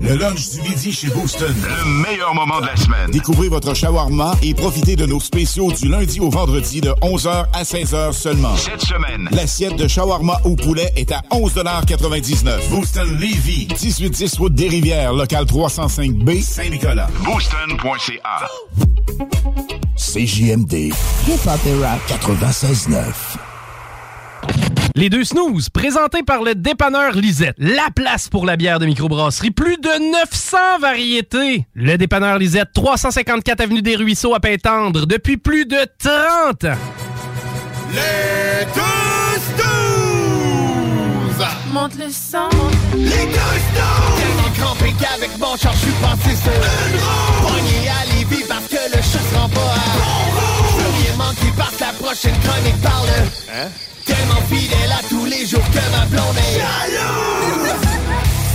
Le lunch du midi chez Booston. Le meilleur moment de la semaine. Découvrez votre shawarma et profitez de nos spéciaux du lundi au vendredi de 11h à 16h seulement. Cette semaine, L'assiette de shawarma au poulet est à 11,99 Booston Levy, 1810 route des Rivières, local 305B, Saint-Nicolas. Booston.ca. CJMD, et Rap 96.9. Les deux snooze, présentés par le dépanneur Lisette. La place pour la bière de microbrasserie. Plus de 900 variétés. Le dépanneur Lisette, 354 Avenue des Ruisseaux à Pintendre, depuis plus de 30 ans. Les deux snooze! Monte le sang. Les deux snooze! Tellement crampé qu'avec mon char, je suis passé sur une roue. Pogné à Lévis parce que le chat se rend pas à bon roue. Je veux rien manquer parce que la prochaine chronique parle de... Hein? Tellement fidèle à tous les jours que ma blonde est jalouse.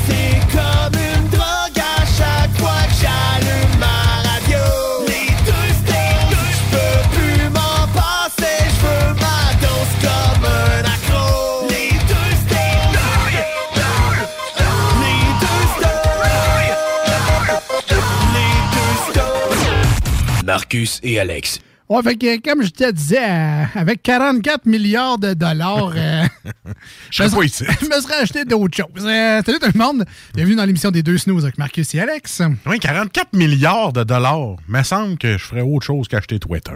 C'est comme une drogue à chaque fois que j'allume ma radio. Les deux snooze! Je peux plus m'en passer, je veux ma dose comme un accro. Les deux snooze! Les deux snooze! Les deux snooze! Marcus et Alex. Ouais, fait que, comme je te disais, euh, avec 44 milliards de dollars, euh, Je serais me serais acheté d'autres choses. Euh, salut tout le monde. Bienvenue dans l'émission des deux snooze avec Marcus et Alex. Oui, 44 milliards de dollars. Il me semble que je ferais autre chose qu'acheter Twitter.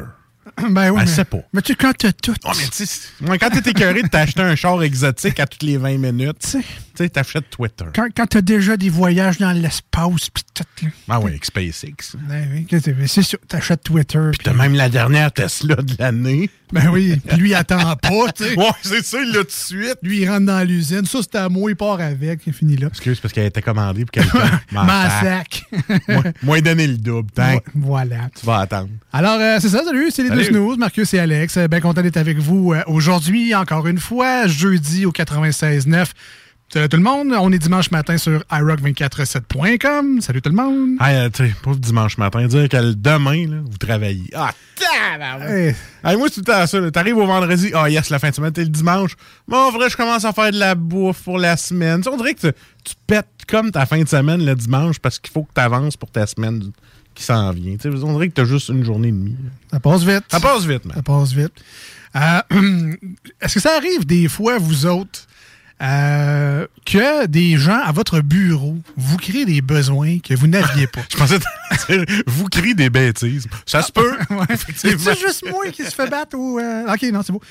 Ben oui. Elle mais- sait pas. Mais tu, quand t'as tout. Oh, mais tu sais, quand t'es écœuré de t'acheter un char exotique à toutes les 20 minutes, tu sais, t'achètes Twitter. Quand, quand t'as déjà des voyages dans l'espace, pis tout. Ah oui, avec SpaceX. Ben oui, c'est? Sûr, t'achètes Twitter. Puis T'as même la dernière Tesla de l'année. Ben oui, puis lui, il attend pas, tu sais. Ouais, c'est ça, il l'a tout de suite. Lui, il rentre dans l'usine. Ça, c'est à moi, il part avec. Il finit là. Excuse, parce qu'elle a été commandée pour quelqu'un. Massac. Moi, moi, donner le double. Voilà. tu vas attendre. Alors, euh, c'est ça, salut, c'est les deux. Marcus et Alex. Euh, Bien content d'être avec vous euh, aujourd'hui, encore une fois, jeudi au 96.9. Salut tout le monde, on est dimanche matin sur iRock247.com. Salut tout le monde. Ah, tu sais, pour le dimanche matin, dire que demain, là, vous travaillez. Ah, Hey, Hey, moi, c'est tout temps ça. T'arrives au vendredi, ah yes, la fin de semaine, t'es le dimanche. Bon, vrai, je commence à faire de la bouffe pour la semaine. On dirait que tu, pètes comme ta fin de semaine le dimanche parce qu'il faut que tu avances pour ta semaine qui s'en vient. Tu sais, on dirait que t'as juste une journée et demie. ça passe vite. Ça passe vite, man. Ça passe vite. Euh, Est-ce que ça arrive des fois, vous autres, euh, que des gens à votre bureau vous créent des besoins que vous n'aviez pas? vous criez des bêtises. Ça se peut. C'est juste moi qui se fait battre ou. euh, Ok, non, c'est beau.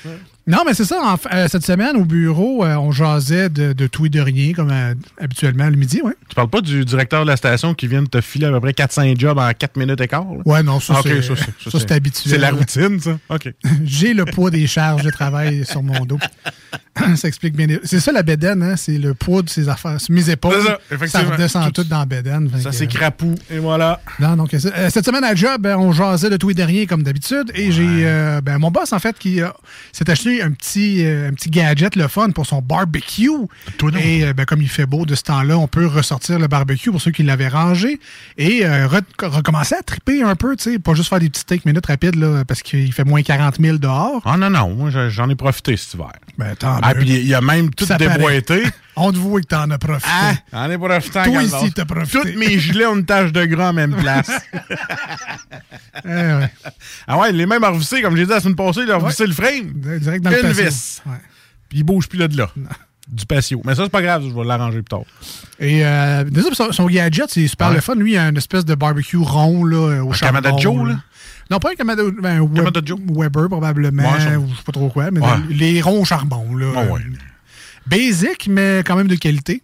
Non, mais c'est ça. en euh, cette semaine, au bureau, euh, on jasait de, de tout et de rien, comme euh, habituellement le midi, ouais. Tu parles pas du directeur de la station qui vient de te filer à peu près 4-5 jobs en 4 minutes et quart? là? Ouais, non, ça, Ah, ok, c'est ça, ça, c'est habituel. C'est la routine, ça? OK. J'ai le poids des charges de travail sur mon dos. ça explique bien. C'est ça la bédaine, hein? C'est le poids de ses affaires. Mes épaules, ça, ça, redescend tout, dans la bédaine. Ça, c'est crapou. Et voilà. Non, donc, euh, cette semaine à job, euh, on jasait de tout et de rien comme d'habitude. Et j'ai euh, ben, mon boss, en fait, qui euh, s'est acheté un petit, euh, un petit gadget, le fun, pour son barbecue. Et euh, ben, comme il fait beau de ce temps-là, on peut ressortir le barbecue pour ceux qui l'avaient rangé et euh, re- recommencer à triper un peu, tu sais, pas juste faire des petits steaks minutes rapides là, parce qu'il fait moins 40 000 dehors. Ah non, non, moi je- j'en ai profité cet hiver. Ben, tant Ah, puis il a même tout déboîté. On te voit que t'en as profité. Ah, en est profitant. Toi ici, t'as profité. Toutes mes gilets ont une tache de gras en même place. Eh ouais. Ah ouais, les mêmes à revisser, comme j'ai dit la semaine passée, il a revissé le frame. Direct dans le Une patio. vis. Ouais. Puis il bouge plus là de là. Du patio. Mais ça, c'est pas grave, je vais l'arranger plus tard. Et euh, désolé, son, son gadget, c'est super Ouais. le fun. Lui, il a une espèce de barbecue rond là, au Un charbon. Kamada Joe, là? Non, pas un Kamada, ben, un Web- Kamada Joe? Weber, probablement, Ouais, ou je sais pas trop quoi, mais Ouais. les ronds au charbon. Là, Ouais, ouais. Basic, mais quand même de qualité.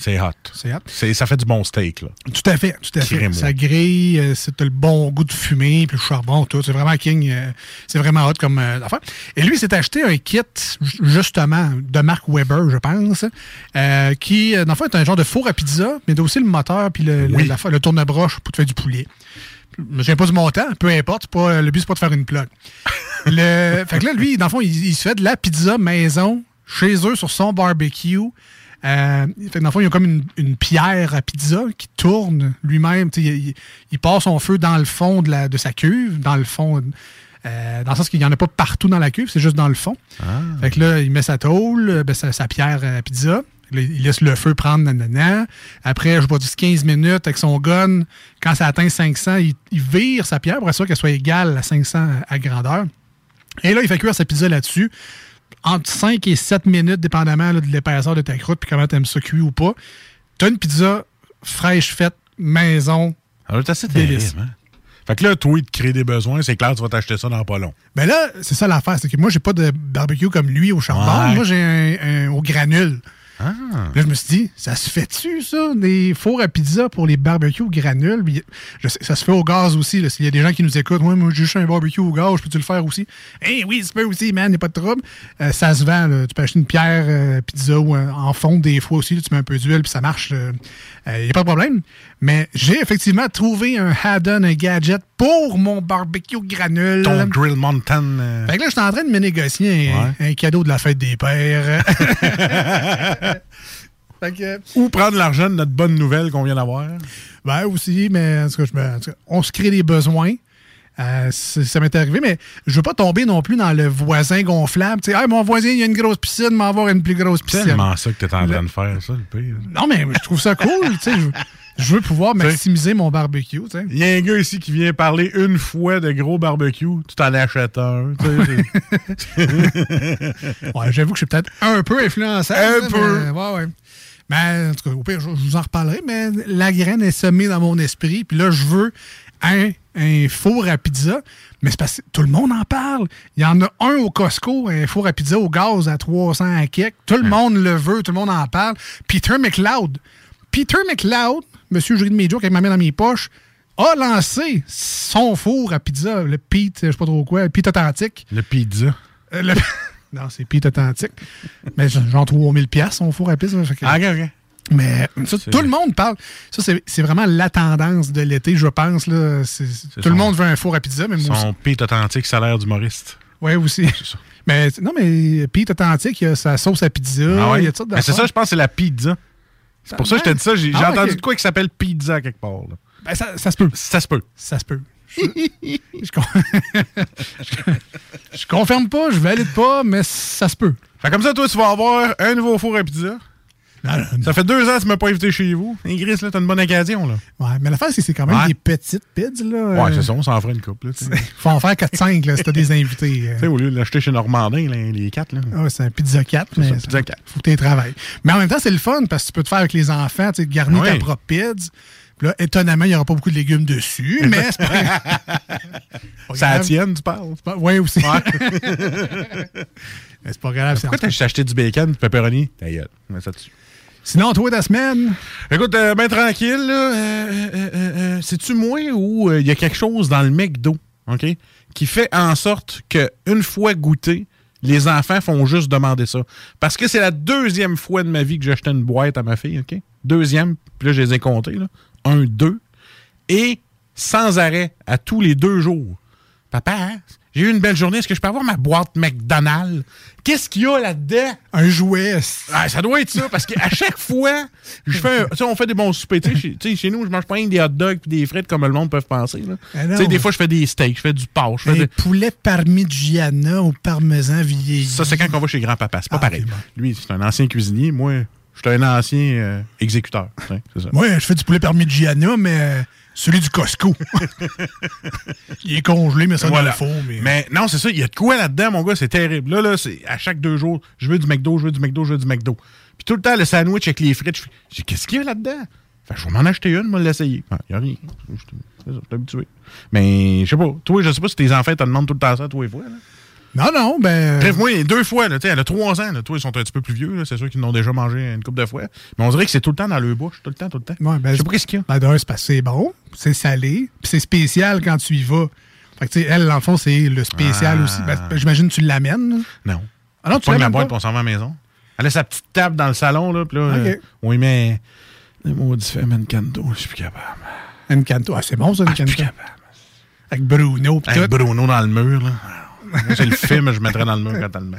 C'est hot. C'est hot. C'est- Ça fait du bon steak, là. Tout à fait, tout à fait. Ça grille, euh, c'est le bon goût de fumée, puis le charbon, tout. C'est vraiment king. euh, c'est vraiment hot comme euh, affaire. Et lui, il s'est acheté un kit, ju- justement, de marque Weber, je pense, qui, dans le fond, est un genre de four à pizza, mais il a aussi le moteur, puis le, Oui. la- le tourne-broche pour te faire du poulet. Je me souviens pas du montant, peu importe. Pas, le but, c'est pas de faire une plug. Le, fait que là, lui, dans le fond, il, il se fait de la pizza maison chez eux sur son barbecue. Euh, fait dans le fond, il y a comme une, une pierre à pizza qui tourne lui-même. Il, il- il part son feu dans le fond de, la, de sa cuve, dans le fond. euh, dans le sens qu'il n'y en a pas partout dans la cuve, c'est juste dans le fond. Fait que là, il met sa tôle, euh, ben, sa, sa pierre à pizza. Là, il laisse le feu prendre, nanana. Après, je pas, 10-15 minutes avec son gun. Quand ça atteint 500, il, il vire sa pierre pour être sûr qu'elle soit égale à 500 à grandeur. Et là, il fait cuire sa pizza là-dessus. Entre 5 et 7 minutes, dépendamment là, de l'épaisseur de ta croûte puis comment tu aimes ça cuit ou pas. Tu as une pizza fraîche faite, maison. Alors, c'est assez Délice. terrible, hein? Fait que là, toi, il te crée des besoins, c'est clair, tu vas t'acheter ça dans pas long. Ben là, c'est ça l'affaire. C'est que moi, j'ai pas de barbecue comme lui au charbon. Ouais. Moi, j'ai un, un au granule. Ah. Là, je me suis dit, ça se fait-tu, ça, des fours à pizza pour les barbecues au granule? Puis, je sais, ça se fait au gaz aussi. S'il y a des gens qui nous écoutent, ouais, moi, j'ai un barbecue au gaz, peux-tu le faire aussi? Eh oui, ça peut aussi, man, il a pas de trouble. Euh, ça se vend. Tu peux acheter une pierre euh, pizza ou en fond des fois aussi, tu mets un peu d'huile, puis ça marche. Il n'y a pas de problème. Mais j'ai effectivement trouvé un add-on, un gadget pour mon barbecue granule. Ton Grill Mountain. euh, Fait que là, je suis en train de me négocier un, un cadeau de la fête des pères. fait que, Ou prendre l'argent de notre bonne nouvelle qu'on vient d'avoir. ben aussi, mais en tout cas, je me- en tout cas, on se crée des besoins. Euh, c'est- ça m'est arrivé, mais je veux pas tomber non plus dans le voisin gonflable. Tu sais, Hey, mon voisin, il a une grosse piscine, m'en avoir une plus grosse C'est piscine. tellement ça que t'es en train de faire, ça, le pire. Non, mais je trouve ça cool. tu sais, je, veux pouvoir maximiser mon barbecue. tu. Il y a un gars ici qui vient parler une fois de gros barbecue, tu t'en achètes un. tu. Ouais, j'avoue que je suis peut-être un peu influençable. Un là, peu. mais- ouais, ouais. Mais en tout cas, au pire, je, je vous en reparlerai, mais la graine est semée dans mon esprit. Puis là, je veux un, un four à pizza. Mais c'est parce que tout le monde en parle. Il y en a un au Costco, un four à pizza au gaz à 300 à kek. Tout le monde le veut, tout le monde en parle. Peter McLeod. Peter McLeod, monsieur Jury de mes jokes avec ma main dans mes poches, a lancé son four à pizza, le Pete, je sais pas trop quoi, le Pete Authentique. Le pizza. Euh, le- Non, c'est Pete Authentique. Mais genre 3000 pièces son four à pizza. Ah, ok, ok. Mais ça, tout le monde parle. Ça, c'est vraiment la tendance de l'été, je pense. Là. Tout son- le monde veut un four à pizza, mais moi Son pite authentique salaire d'humoriste. Oui, aussi. Mais non, mais Pete Authentique, il y a sa sauce à pizza. Ah ouais? Il y a sortes Mais c'est ça, je pense c'est la pizza. C'est pour ça que je te dis ça. J'ai Ah, entendu de quoi qui s'appelle pizza quelque part. là. Ben, ça, ça se peut. Ça se peut. Ça se peut. Je, je con- je- je confirme pas, je valide pas, mais ça se peut. Fait comme ça, toi, tu vas avoir un nouveau four à pizza. Ça fait deux ans que tu m'as pas invité chez vous. Ingris, là, t'as une bonne occasion, là. Ouais, mais l'affaire, c'est que c'est quand même Ouais. des petites pizzas. Là. Ouais, c'est ça, on s'en ferait une couple, là. Faut en faire 4-5 là, si t'as des invités. euh. Tu sais, au lieu de l'acheter chez Normandin, là, les quatre, là. Ah ouais, c'est un pizza 4, mais ça, pizza 4. faut que tu travailles. Mais en même temps, c'est le fun parce que tu peux te faire avec les enfants, tu sais, garnir ta Ouais. propre pizza. Là, étonnamment, il n'y aura pas beaucoup de légumes dessus, mais c'est pas grave. Pas Ça tienne, tu parles? Oui, aussi. Mais c'est pas grave. Pourquoi t'as acheté du bacon, du pepperoni? Ta gueule. Mets ça dessus. Sinon, toi, ta semaine? Écoute, euh, ben tranquille, là. euh, euh, euh, euh, C'est-tu moi ou il y a quelque chose dans le McDo, OK, qui fait en sorte que une fois goûté, les enfants font juste demander ça? Parce que c'est la deuxième fois de ma vie que j'ai acheté une boîte à ma fille, OK? Deuxième, puis là, je les ai comptés, là. Un, deux. Et sans arrêt, à tous les deux jours. Papa, j'ai eu une belle journée. Est-ce que je peux avoir ma boîte McDonald's? Qu'est-ce qu'il y a là-dedans? Un jouet. Ah, ça doit être ça, parce qu'à chaque fois, je fais un- on fait des bons soupers. Tu sais, chez, nous, je mange pas rien que des hot dogs et des frites comme le monde peut penser. là. Ah Tu non. sais, des fois, je fais des steaks, je fais du porc. Un de- poulet parmigiana au parmesan vieilli. Ça, c'est quand on va chez grand-papa. C'est pas Ah, pareil. bon. Lui, c'est un ancien cuisinier. Moi, Je suis un ancien euh, exécuteur. ça. Moi, je fais du poulet parmigiana, mais celui du Costco. il est congelé, mais ça Voilà. four. Mais... Mais non, c'est ça. Il y a de quoi là-dedans, mon gars. C'est terrible. Là, là, c'est à chaque deux jours, je veux du McDo, je veux du McDo, je veux du McDo. Puis tout le temps, le sandwich avec les frites, je fais, j'ai qu'est-ce qu'il y a là-dedans? Fait je vais m'en acheter une, moi, l'essayer. Il n'y a rien. Je suis- c'est ça, je suis habitué. Mais je sais pas. Toi, je sais pas si tes enfants te demandent tout le temps ça, toi et fois. Là. Non, non, ben. Bref, moi, deux fois, là, tu sais, elle a trois ans. Là, toi, ils sont un petit peu plus vieux. là, C'est sûr qu'ils l'ont déjà mangé une couple de fois. Mais on dirait que c'est tout le temps dans leur bouche. Tout le temps, tout le temps. Ouais, ben, je sais pas qu'est-ce qu'il y a. Ben, d'un, c'est parce que c'est bon, c'est salé, puis c'est spécial quand tu y vas. Fait que, tu sais, elle, dans le fond, c'est le spécial Ah. aussi. Ben, j'imagine que tu l'amènes. Non. Ah non, On tu pogne la l'amènes boîte on s'en va à la maison. Elle a sa petite table dans le salon, là, puis là, Ok. euh, on y met des maudits faits Encanto. Je suis plus capable. Encanto. Ah, c'est bon, ça, Ah, je suis Encanto. plus capable. Avec Bruno, pis Avec. Bruno dans le mur, là. C'est le film, je mettrais dans le mur met.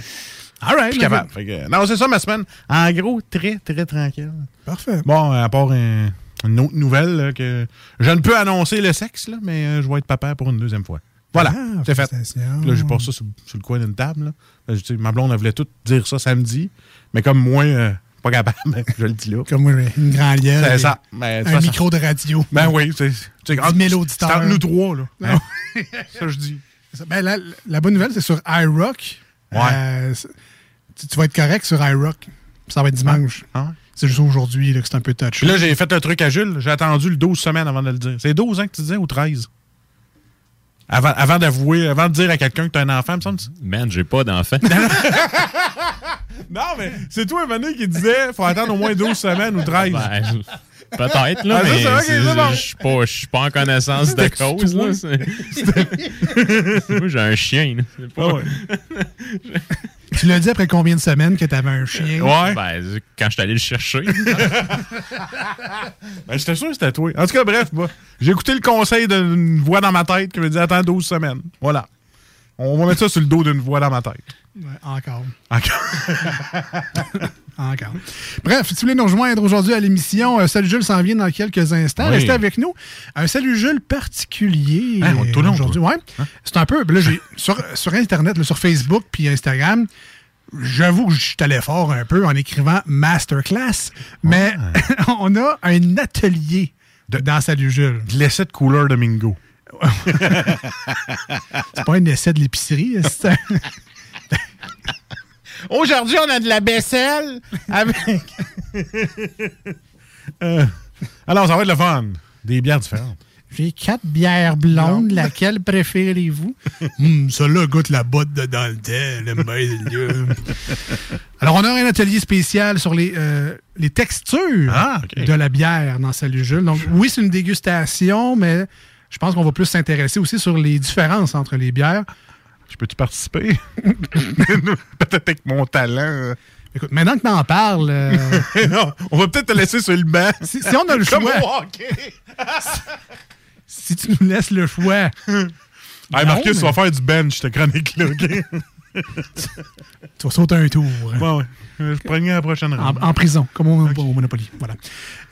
All right. Je suis capable. Fait que, non, c'est ça ma semaine. En gros, très, très tranquille. Parfait. Bon, à part un- une autre nouvelle, là, que je ne peux annoncer le sexe, là, mais euh, je vais être papa pour une deuxième fois. Voilà, Ah, c'est fait. Puis Là, j'ai pas ça sur, sur le coin d'une table. Là. Là, ma blonde, elle voulait tout dire ça samedi, mais comme moi, euh, pas capable, je le dis là. Comme moi, une grande gueule. C'est ça. Mais, toute un façon- micro de radio. Ben oui, c'est c'est- 10 000 auditeurs. c'est entre nous trois, là. Hein? ça, je dis. Ben, la, la bonne nouvelle, c'est sur iRock. Ouais. Euh, tu, tu vas être correct sur iRock. Ça va être dimanche. Ah ouais? C'est juste aujourd'hui là, que c'est un peu touch. Là, j'ai fait le truc à Jules. J'ai attendu le 12 semaines avant de le dire. C'est 12 ans que tu disais ou 13? Avant, avant d'avouer, avant de dire à quelqu'un que t'as un enfant, me semble. Man, j'ai pas d'enfant. Non, mais c'est toi, Mané, qui disait faut attendre au moins 12 semaines ou 13. Ben, Peut-être, là, Ah, ça, mais je suis pas, je suis pas en connaissance de cause. toi. Là, c'est- Moi, j'ai un chien. là. Pas... Ah ouais. Tu l'as dit après combien de semaines que t'avais un chien? Ouais. Ben, quand je suis allé le chercher. Ben, j'étais sûr que c'était toi. En tout cas, bref, bah, j'ai écouté le conseil d'une voix dans ma tête qui me dit attends 12 semaines. Voilà. On va mettre ça sur le dos d'une voix dans ma tête. Ouais, encore. Encore. Encore. Bref, si vous voulez nous rejoindre aujourd'hui à l'émission, euh, Salut Jules s'en vient dans quelques instants. Oui. Restez avec nous. Un Salut Jules particulier Hein, aujourd'hui. Ouais. C'est un peu. Là, j'ai sur, sur Internet, là, sur Facebook puis Instagram. J'avoue que je suis allé fort un peu en écrivant masterclass, mais on a un atelier dans Salut Jules. De l'essai de couleur de Mingo. C'est pas un essai de l'épicerie, c'est Aujourd'hui, on a de la vaisselle avec. Euh, alors, ça va être le fun. Des bières différentes. J'ai quatre bières blondes, laquelle préférez-vous? Hum, Celle-là goûte la botte de dans le meilleur. Alors, on a un atelier spécial sur les, euh, les textures Ah, de la bière dans Salut Jules. Donc, oui, c'est une dégustation, mais je pense qu'on va plus s'intéresser aussi sur les différences entre les bières. Je peux-tu participer? peut-être avec mon talent. Écoute, maintenant que t'en parles, euh, non, on va peut-être te laisser sur le banc. si, si on a le choix, si tu nous laisses le choix, Hey, Marcus, mais- tu vas faire du bench, cette chronique-là, OK? tu vas sauter un tour. Bon, ouais. Je prends la prochaine En, en prison, comme au, au Monopoly. Voilà.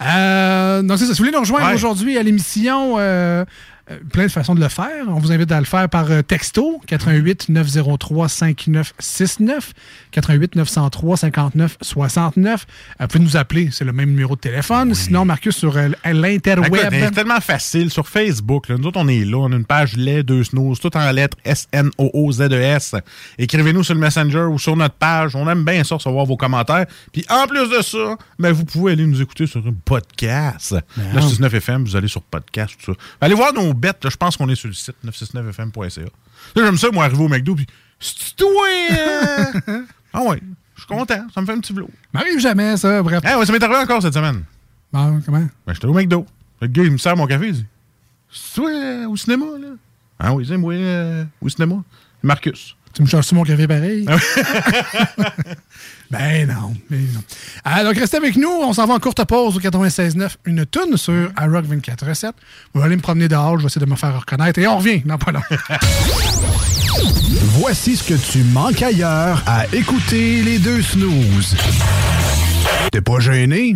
Euh, donc, c'est ça. Si vous voulez nous rejoindre Ouais. aujourd'hui à l'émission, euh, euh, plein de façons de le faire. On vous invite à le faire par euh, texto 88 903 5969 88 903 59 69. Euh, vous pouvez nous appeler, c'est le même numéro de téléphone. Sinon, Marcus, sur euh, l'interweb. c'est tellement facile. Sur Facebook, là, nous autres, on est là. On a une page lait, deux snooze, tout en lettres S-N-O-O-Z-E-S. Écrivez-nous sur le Messenger ou sur notre page. On aime bien ça, recevoir vos commentaires. Puis en plus de ça, ben, vous pouvez aller nous écouter sur un podcast. 969 FM, vous allez sur podcast, tout ça. Allez voir nos bêtes. là. Je pense qu'on est sur le site 969fm.ca. Là, j'aime ça, moi, arriver au McDo, puis c'est toi! euh? ah ouais, je suis content. Ça me fait un petit vlog. M'arrive jamais, ça. Bref. Ah ouais, ça m'est arrivé encore cette semaine. Bon, comment? Ben, j'étais au McDo. Le gars, il me sert mon café. Il dit C'est toi euh, au cinéma, là? Ah oui, c'est moi euh, au cinéma. Marcus. Tu me charges-tu mon café pareil? Ben non, ben non. Ah, donc, restez avec nous. On s'en va en courte pause au 96.9. Une toune sur iRock 24.7. Vous allez me promener dehors. Je vais essayer de me faire reconnaître. Et on revient dans pas long. Voici ce que tu manques ailleurs à écouter les deux snooze. T'es pas gêné?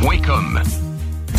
Wickham.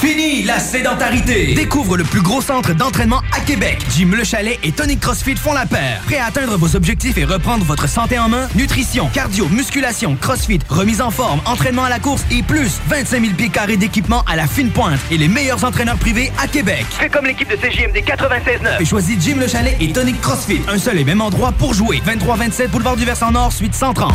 Fini la sédentarité! Découvre le plus gros centre d'entraînement à Québec. Jim Le Chalet et Tonic CrossFit font la paire. Prêt à atteindre vos objectifs et reprendre votre santé en main? Nutrition, cardio, musculation, CrossFit, remise en forme, entraînement à la course et plus 25 000 pieds carrés d'équipement à la fine pointe et les meilleurs entraîneurs privés à Québec. Fais comme l'équipe de CJMD 96.9 et choisis Jim Le Chalet et Tonic CrossFit. Un seul et même endroit pour jouer. 23-27 Boulevard du Versant Nord, suite 130.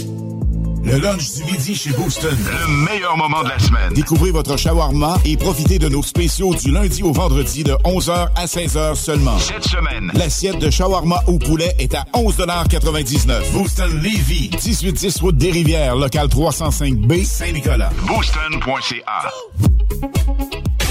Le lunch du midi chez Booston. Le meilleur moment de la semaine. Découvrez votre shawarma et profitez de nos spéciaux du lundi au vendredi de 11h à 16h seulement. Cette semaine. L'assiette de shawarma au poulet est à 11,99 Booston Levy, 1810 route des Rivières, local 305B, Saint-Nicolas. Booston.ca.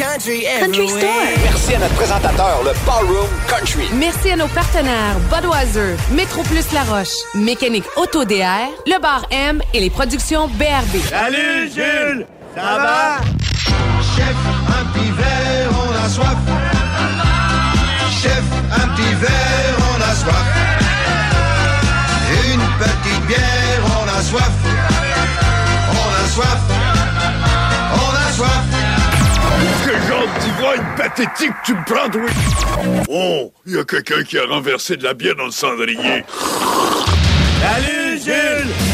Country Country. Store. Merci à notre présentateur, le Ballroom Country. Merci à nos partenaires Budweiser, Métro Plus La Roche, Mécanique Auto DR, Le Bar M et les productions BRB. Salut Jules, ça va? Chef, un petit verre, on a soif. Chef, un petit verre, on a soif. Une petite bière, on a soif. On a soif. On a soif. D'ivrogne pathétique tu me prends, toi? Oh, il y a quelqu'un qui a renversé de la bière dans le cendrier. Salut Jules!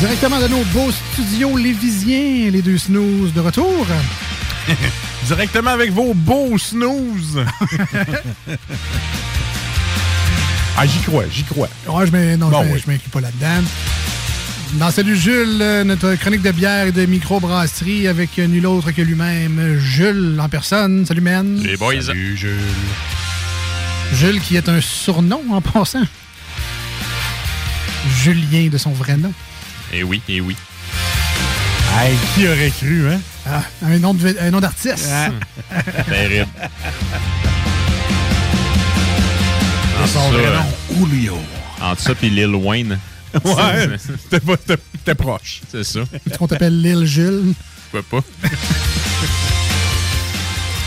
Directement de nos beaux studios lévisiens, les deux snooze de retour. Directement avec vos beaux snooze. ah, j'y crois, j'y crois. Ouais, je m'in- non, Bon, oui. m'inclus pas là-dedans. Dans Salut Jules, euh, notre chronique de bière et de microbrasserie avec nul autre que lui-même, Jules en personne. Salut, man. Les boys. Salut, Jules. Jules qui est un surnom en passant. Julien de son vrai nom. Eh oui, eh oui. Hey, qui aurait cru, hein? Ah, un nom de- un nom d'artiste. Terrible. Et son Entre vrai ça, nom, Julio. Entre ça et Lil Wayne. Ouais, c'était pas- c'était- c'était proche. C'est ça. Est-ce qu'on t'appelle Lil Jules? Pourquoi pas?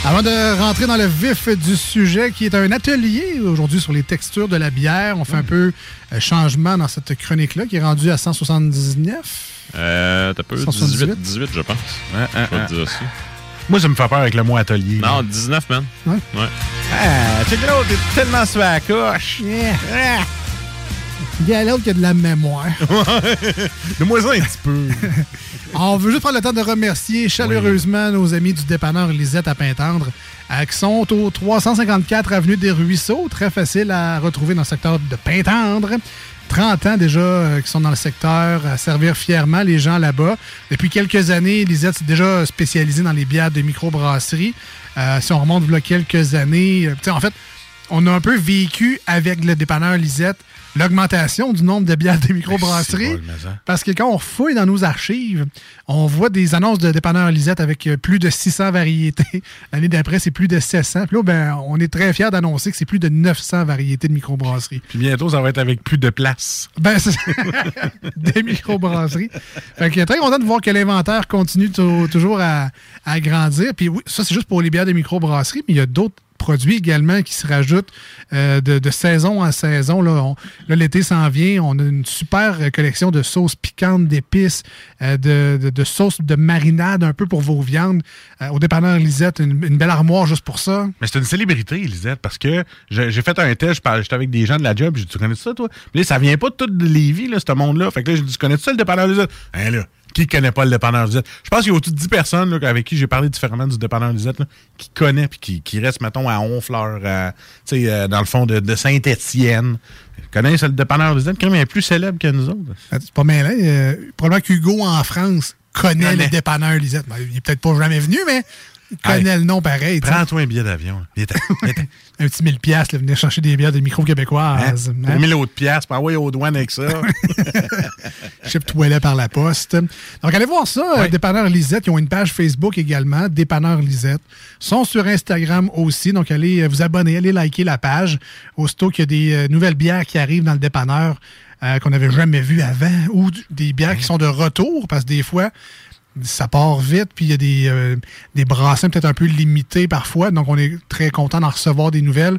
Avant de rentrer dans le vif du sujet, qui est un atelier aujourd'hui sur les textures de la bière, on fait un peu euh, changement dans cette chronique-là, qui est rendue à 179. Euh, t'as peu 178? 18, 18, je pense. hein, je vais hein. te dire ça. Moi, ça me fait peur avec le mot atelier. Non, 19, man. Ouais. Ouais. Ah, check it out, t'es tellement sur la coche. Yeah. Il y a l'autre qui a de la mémoire. de moins un petit peu. On veut juste prendre le temps de remercier chaleureusement nos amis du dépanneur Lisette à Pintendre, euh, qui sont au 354 Avenue des Ruisseaux, très facile à retrouver dans le secteur de Pintendre. 30 ans déjà euh, qui sont dans le secteur, à servir fièrement les gens là-bas. Depuis quelques années, Lisette s'est déjà spécialisée dans les bières de microbrasserie. Euh, si on remonte a quelques années, euh, en fait, on a un peu vécu avec le dépanneur Lisette l'augmentation du nombre de bières de microbrasserie. bol, mais ça. Parce que quand on fouille dans nos archives, on voit des annonces de dépanneurs Lisette avec euh, plus de 600 variétés. L'année d'après, c'est plus de 700. Puis là, ben, on est très fiers d'annoncer que c'est plus de 900 variétés de microbrasserie. Puis bientôt, ça va être avec plus de place. Ben, c'est des microbrasseries. Fait que très content de voir que l'inventaire continue tou- toujours à, à grandir. Puis oui, ça, c'est juste pour les bières de microbrasserie, mais il y a d'autres produits également qui se rajoutent euh, de, saison en saison. Là, l'été s'en vient. On a une super collection de sauces piquantes, d'épices, euh, de, sauces de marinade un peu pour vos viandes. Euh, au dépanneur Lisette, une, belle armoire juste pour ça. Mais c'est une célébrité, Elisette, parce que j'ai fait un test, j'étais avec des gens de la job, j'ai dit, tu connais ça, toi? Là, ça vient pas de tout de Lévis, là, ce monde-là. Fait que là, j'ai dit, tu connais ça, le dépanneur Lisette? Hein, là, qui connaît pas le dépanneur Lisette? Je pense qu'il y a au-dessus de 10 personnes, là, avec qui j'ai parlé différemment du dépanneur Lisette, là, qui connaît, puis qui, qui reste, mettons, à Honfleur, à, tu sais, euh, dans le fond de, de Saint-Étienne. Connaissent le dépanneur Lisette, quand même, il est plus célèbre que nous autres. Ah, C'est pas mal. Hein? probablement qu'Hugo en France connaît Connaît. le dépanneur Lisette. Ben, il est peut-être pas jamais venu, mais il connaît le nom pareil. Prends-toi un billet d'avion. Un petit 1000 piastres, là, venir chercher des bières de micro québécoises. Hein? Hein? Pour 1000 autres piastres, pas envoyer aux douanes avec ça. Chip toilet par la poste. Donc, allez voir ça, Dépanneur Lisette. Ils ont une page Facebook également, Dépanneur Lisette. Ils sont sur Instagram aussi. Donc, allez euh, vous abonner, allez liker la page. Aussitôt qu'il y a des euh, nouvelles bières qui arrivent dans le dépanneur euh, qu'on n'avait jamais vues avant ou des bières qui sont de retour parce que des fois, ça part vite, puis il y a des, euh, des brassins peut-être un peu limités parfois. Donc, on est très content d'en recevoir des nouvelles.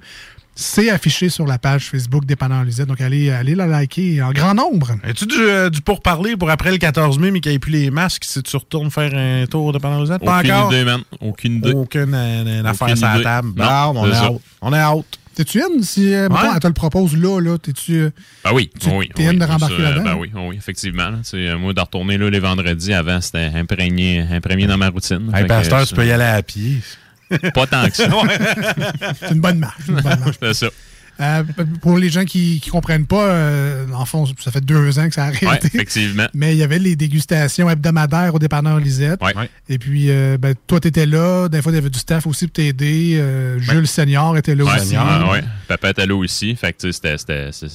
C'est affiché sur la page Facebook Dépanneur Lisette. Donc, allez, allez la liker en grand nombre. As-tu du, euh, du pourparler pour après le 14 mai, mais qu'il n'y ait plus les masques, si tu retournes faire un tour au Dépanneur Lisette? Pas Aucune encore? idée, man. Aucune idée. Aucune euh, euh, affaire Aucune sur la idée. table. Non, on est out. On est out. T'es-tu in? Si, euh, mettons, Ouais. elle te le propose là, là, t'es-tu. euh, Ben oui, Tu- oui. t'es in oui, de rembarquer là-dedans? Ben oui, oui, effectivement. là. Euh, moi, de retourner là, les vendredis avant, c'était imprégné, imprégné dans ma routine. Hey, que, pasteur, tu peux y aller à pied. Pas tant que ça. C'est une bonne marche. une bonne marche. C'est ça. Euh, pour les gens qui ne comprennent pas, euh, en fond, ça fait deux ans que ça a arrêté. Ouais, effectivement. Mais il y avait les dégustations hebdomadaires au dépanneur Lisette. Ouais. Et puis, euh, ben, toi, tu étais là. Des fois, il y avait du staff aussi pour t'aider. Euh, Jules Senior était là Ouais, aussi. ouais. Papa était là aussi. Fait que, tu sais, c'était- c'était- c'était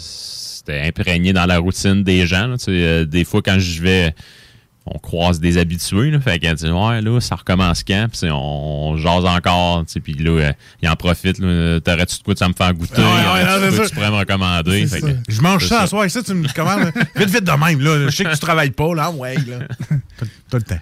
c'était imprégné dans la routine des gens. là. Tu sais, euh, des fois, quand je vais, on croise des habitués. Là, fait qu'elle dit Ouais, là, ça recommence quand? Puis, on, on jase encore. tu sais, Puis là, euh, il en profite. T'aurais-tu de quoi tu me faire goûter? Ouais, ouais, quoi ça. tu pourrais me recommander? Fait ça. que- Je mange c'est ça à soir. Ça, tu me commandes. vite, vite de même. Là. Je sais que tu travailles pas. Là. Ouais, là. T'as le temps.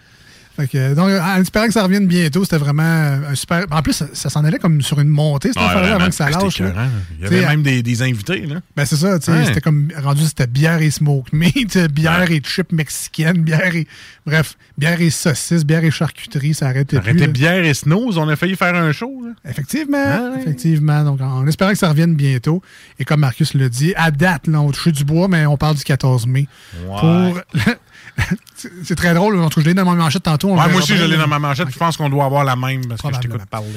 Que, donc, en espérant que ça revienne bientôt, c'était vraiment un super. En plus, ça, ça s'en allait comme sur une montée, cette affaire-là, vraiment. avant que ça C'était lâche. là. Il y T'sais, avait même des, des invités. Là. Ben c'est ça, tu sais, Ouais. c'était comme rendu, c'était bière et smoke meat, bière et chips mexicaines, bière et. Bref, bière et saucisses, bière et charcuterie, ça arrêtait plus. Là. bière et snooze. On a failli faire un show. Là. Effectivement, effectivement. Donc, en espérant que ça revienne bientôt. Et comme Marcus l'a dit, à date, là, on touche du bois, mais on parle du 14 mai. Ouais. Pour. C'est- très drôle, je l'ai dans ma manchette tantôt. on Ouais, moi aussi, je l'ai dans ma manchette. Je pense qu'on doit avoir la même parce que je t'écoute parler.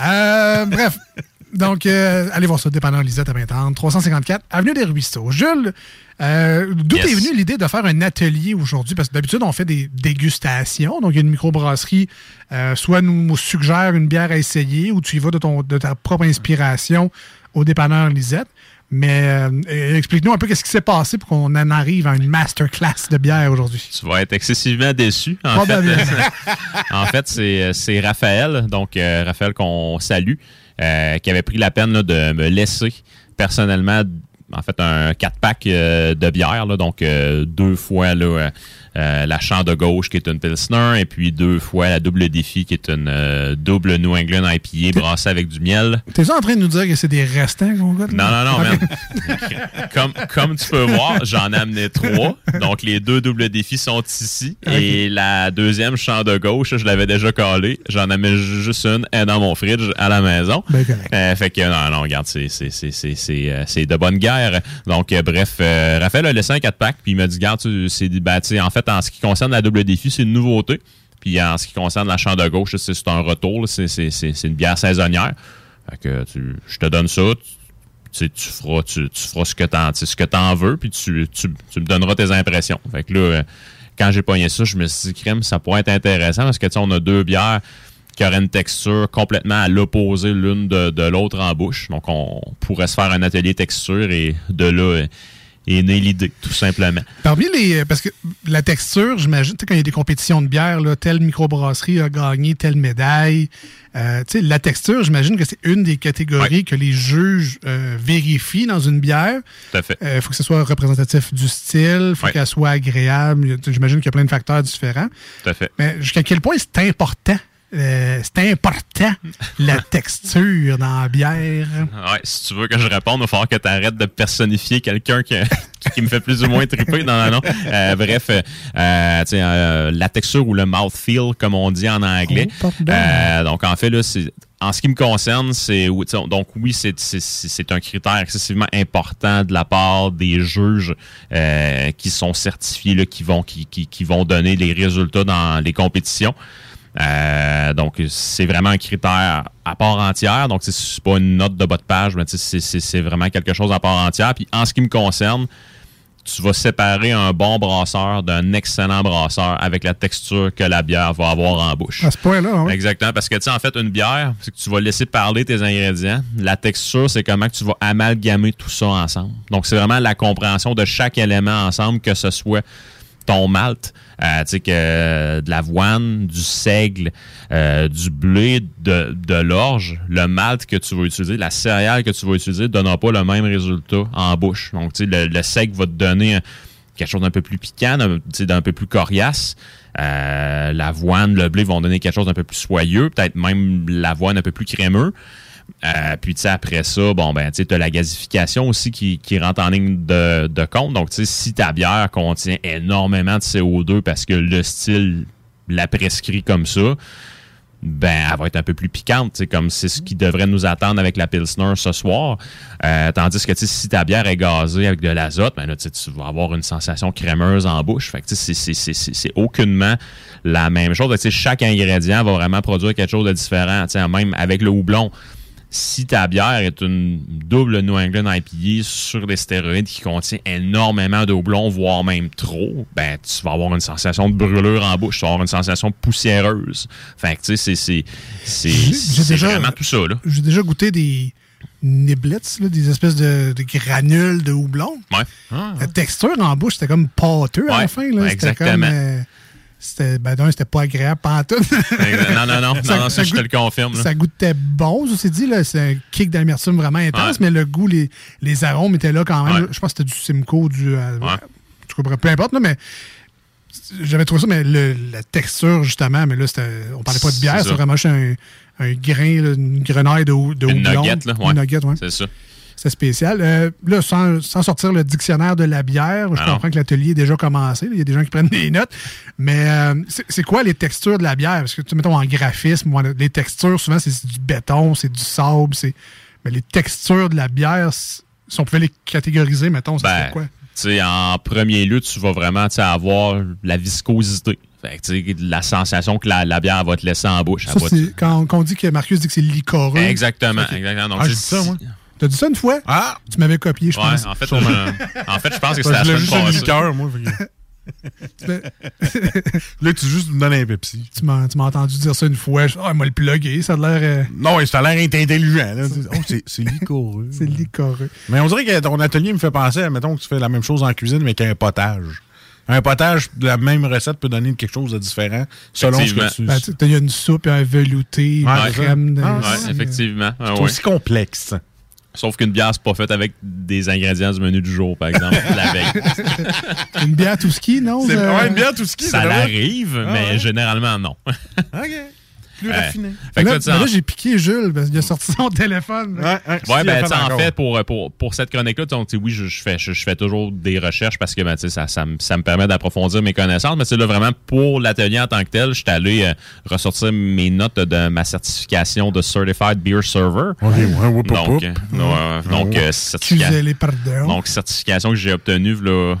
Euh, bref. Donc, euh, allez voir ça, dépendant Lisette à 20 ans. 354, Avenue des Ruisseaux. Jules, euh, d'où Yes. est venue l'idée de faire un atelier aujourd'hui? Parce que d'habitude, on fait des dégustations. Donc, il y a une microbrasserie, euh, soit nous suggère une bière à essayer ou tu y vas de, ton, de ta propre inspiration au dépanneur Lisette. Mais euh, explique-nous un peu qu'est-ce qui s'est passé pour qu'on en arrive à une masterclass de bière aujourd'hui. Tu vas être excessivement déçu. En fait, en fait c'est, c'est Raphaël, donc euh, Raphaël qu'on salue, euh, qui avait pris la peine là, de me laisser personnellement, en fait, un 4-pack euh, de bière, là, donc euh, deux fois là, euh, la champ de gauche qui est une Pilsner, et puis deux fois la double défi qui est une euh, double New England IPA brassée avec du miel. T'es en train de nous dire que c'est des restants qu'on goûte? Non, non, non, man. comme, comme tu peux voir, j'en ai amené trois. Donc, les deux doubles défis sont ici. Et la deuxième champ de gauche, je l'avais déjà collé. J'en ai mis juste une, dans mon fridge à la maison. Ben, correct. Euh, fait que, non, non, regarde, c'est, c'est, c'est, c'est, c'est, euh, c'est de bonne guerre. Donc, euh, bref, Raphaël a laissé un 4-pack, puis il m'a dit, regarde, tu- c'est, tu sais, en fait, en ce qui concerne la double défi, c'est une nouveauté. Puis en ce qui concerne la champ de gauche, c'est, un retour, c'est, une bière saisonnière. Je te donne ça, tu, feras, ce que t'en, ce que t'en veux, puis tu, me donneras tes impressions. Fait que là, euh, quand j'ai pogné ça, je me suis dit, crème, ça pourrait être intéressant parce que, tu on a deux bières qui auraient une texture complètement à l'opposé l'une de, de l'autre en bouche. Donc, on pourrait se faire un atelier texture et de là est née l'idée, tout simplement. Parmi les. Parce que la texture, j'imagine, tu sais, quand il y a des compétitions de bière, là, telle microbrasserie a gagné telle médaille. euh, tu sais, la texture, j'imagine que c'est une des catégories que les juges euh, vérifient dans une bière. Tout à fait. Il faut que ce soit représentatif du style, il faut qu'elle soit agréable. J'imagine qu'il y a plein de facteurs différents. Tout à fait. Mais jusqu'à quel point c'est important? Euh, c'est important la texture dans la bière. Ouais, si tu veux que je réponde, il va falloir que tu arrêtes de personnifier quelqu'un qui, qui me fait plus ou moins triper. Non, non, non. Euh, bref, euh, euh, la texture ou le mouthfeel, comme on dit en anglais. Oh. Euh, donc, en fait, là, c'est. En ce qui me concerne, c'est donc oui, c'est- c'est c'est un critère excessivement important de la part des juges euh, qui sont certifiés, là, qui vont qui, qui, qui vont donner les résultats dans les compétitions. Euh, donc, c'est vraiment un critère à part entière. Donc, c'est pas une note de bas de page, mais c'est- vraiment quelque chose à part entière. Puis, en ce qui me concerne, tu vas séparer un bon brasseur d'un excellent brasseur avec la texture que la bière va avoir en bouche. À ce point-là, oui. Exactement, parce que tu sais, en fait, une bière, c'est que tu vas laisser parler tes ingrédients. La texture, c'est comment que tu vas amalgamer tout ça ensemble. Donc, c'est vraiment la compréhension de chaque élément ensemble, que ce soit ton malt, euh, tu sais, que euh, de l'avoine, du seigle, euh, du blé, de, de l'orge, le malt que tu vas utiliser, la céréale que tu vas utiliser, ne donnera pas le même résultat en bouche. Donc, tu sais, le, le seigle va te donner quelque chose d'un peu plus piquant, d'un peu plus coriace. Euh, l'avoine, le blé vont donner quelque chose d'un peu plus soyeux, peut-être même l'avoine un peu plus crémeux. Euh, puis, après ça, bon, ben, tu as la gazification aussi qui, qui rentre en ligne de, compte. Donc, tu sais, si ta bière contient énormément de CO2 parce que le style la prescrit comme ça, ben, elle va être un peu plus piquante, comme c'est ce qui devrait nous attendre avec la Pilsner ce soir. Euh, tandis que si ta bière est gazée avec de l'azote, ben là, tu vas avoir une sensation crémeuse en bouche. Fait c'est- aucunement la même chose. Chaque ingrédient va vraiment produire quelque chose de différent. Même avec le houblon, si ta bière est une double New England IPA sur des stéroïdes qui contient énormément de houblon, voire même trop, ben tu vas avoir une sensation de brûlure en bouche, tu vas avoir une sensation poussiéreuse. Fait que tu sais, c'est- c'est vraiment tout ça là. J'ai déjà goûté des niblets, des espèces de, de granules de houblon. Ouais. La texture en bouche, c'était comme pâteux à la fin. Là. exactement. comme, euh, c'était, ben d'un, c'était pas agréable pantoute. non, non, non, non, non, ça, je te le confirme. là. Ça goûtait bon, ceci dit. là, C'est un kick d'amertume vraiment intense, Ouais. mais le goût, les, les arômes étaient là quand même. Ouais. Je pense que c'était du Simcoe, du. euh, en tout cas, peu importe, là, mais j'avais trouvé ça, mais le- la texture, justement, mais là, c'était, on parlait pas de bière, C'est ça. vraiment juste un, un grain, là, une grenaille de, de Une houblon. nugget, là, ouais. Une nugget, ouais. C'est ça. C'est spécial. Euh, là, sans, sans sortir le dictionnaire de la bière, je Ah non. comprends que l'atelier est déjà commencé. Il y a des gens qui prennent des notes. Mais euh, c'est c'est quoi les textures de la bière? Parce que, tu mettons, en graphisme, les textures, souvent, c'est du béton, c'est du sable. c'est Mais les textures de la bière, si on pouvait les catégoriser, mettons, ça Ben, quoi? en premier lieu, tu vas vraiment avoir la viscosité. Fait la sensation que la, la bière va te laisser en bouche. Ça, te- c'est quand, quand on dit que Marcus dit que c'est licoreux. Exactement, exactement. Donc, Ah, je dis ça, moi. T'as dit ça une fois? Ah! Tu m'avais copié, je Ouais, pense. en fait, euh, en fait, je pense que c'était la je semaine voulais juste un passée. liqueur, moi. Là, tu juste me donnes un Pepsi. Tu m'as tu m'as entendu dire ça une fois. Je- Ah, moi, le plugger, ça a l'air. euh, Non, ça a l'air intelligent. là. Oh, c'est- c'est licoreux. c'est licoreux. Mais on dirait que ton atelier me fait penser à, mettons, que tu fais la même chose en cuisine, mais qu'un potage. Un potage de la même recette peut donner quelque chose de différent selon ce que tu... Ben, Il y a une soupe, un velouté, une Ouais, crème. de- Ah, Ouais, effectivement. C'est Ah, aussi ouais. complexe. Sauf qu'une bière, c'est pas faite avec des ingrédients du menu du jour, par exemple, la veille. Une bière tout ski, non? C'est- euh? ouais, une bière tout ski, Ça l'arrive, Ah, mais ouais. généralement, non. OK. Plus Ouais. raffiné. Fait que là, j'ai piqué Jules parce qu'il a sorti son téléphone. Ouais, Ouais, ben, tu sais, en fait, pour, pour, pour cette chronique-là, donc, tu sais, oui, je, je fais, je, je fais toujours des recherches parce que ben, tu sais, ça, ça, me- ça me permet d'approfondir mes connaissances. Mais c'est là vraiment pour l'atelier en tant que tel, je suis allé euh, ressortir mes notes de ma certification de Certified Beer Server. OK, ouais, whoop, whoop, Donc, euh, ouais, donc, euh, certifica- Excusez-les, pardon. donc, certification que j'ai obtenue, là,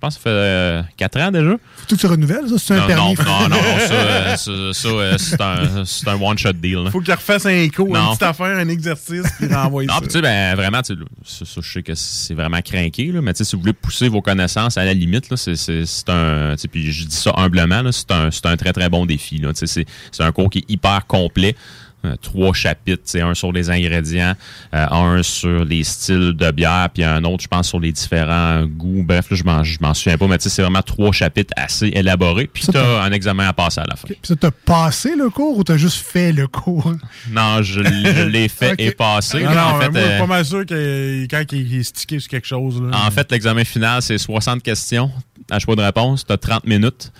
pense que ça fait 4 ans déjà. Faut que tu renouvelles, ça? C'est un Non, permis. non, non, non, ça, euh, ça, ça, euh, c'est un, c'est un one-shot deal. là. Faut qu'il refasse un écho, une Non. petite affaire, un exercice, puis renvoyer Non, ça. puis tu sais, ben, vraiment, tu sais, ça, ça, je sais que c'est vraiment craqué, là, mais tu sais, si vous voulez pousser vos connaissances à la limite, là, c'est, c'est, c'est un, tu sais, puis je dis ça humblement, là, c'est un, c'est un très, très bon défi, là, tu sais, c'est, c'est un cours qui est hyper complet. Euh, trois chapitres, sais, un sur les ingrédients, euh, un sur les styles de bière, puis un autre, je pense, sur les différents goûts. Bref, là, je m'en, je m'en souviens pas, mais tu sais, c'est vraiment trois chapitres assez élaborés. Puis tu t'as- as un examen à passer à la fin. Puis ça, t'as passé le cours ou t'as juste fait le cours? Non, je, je l'ai fait et passé. Non, non, en fait, moi, euh, pas mal sûr que quand il est stické sur quelque chose, là. En fait, l'examen final, c'est 60 questions à choix de réponse. Tu as 30 minutes.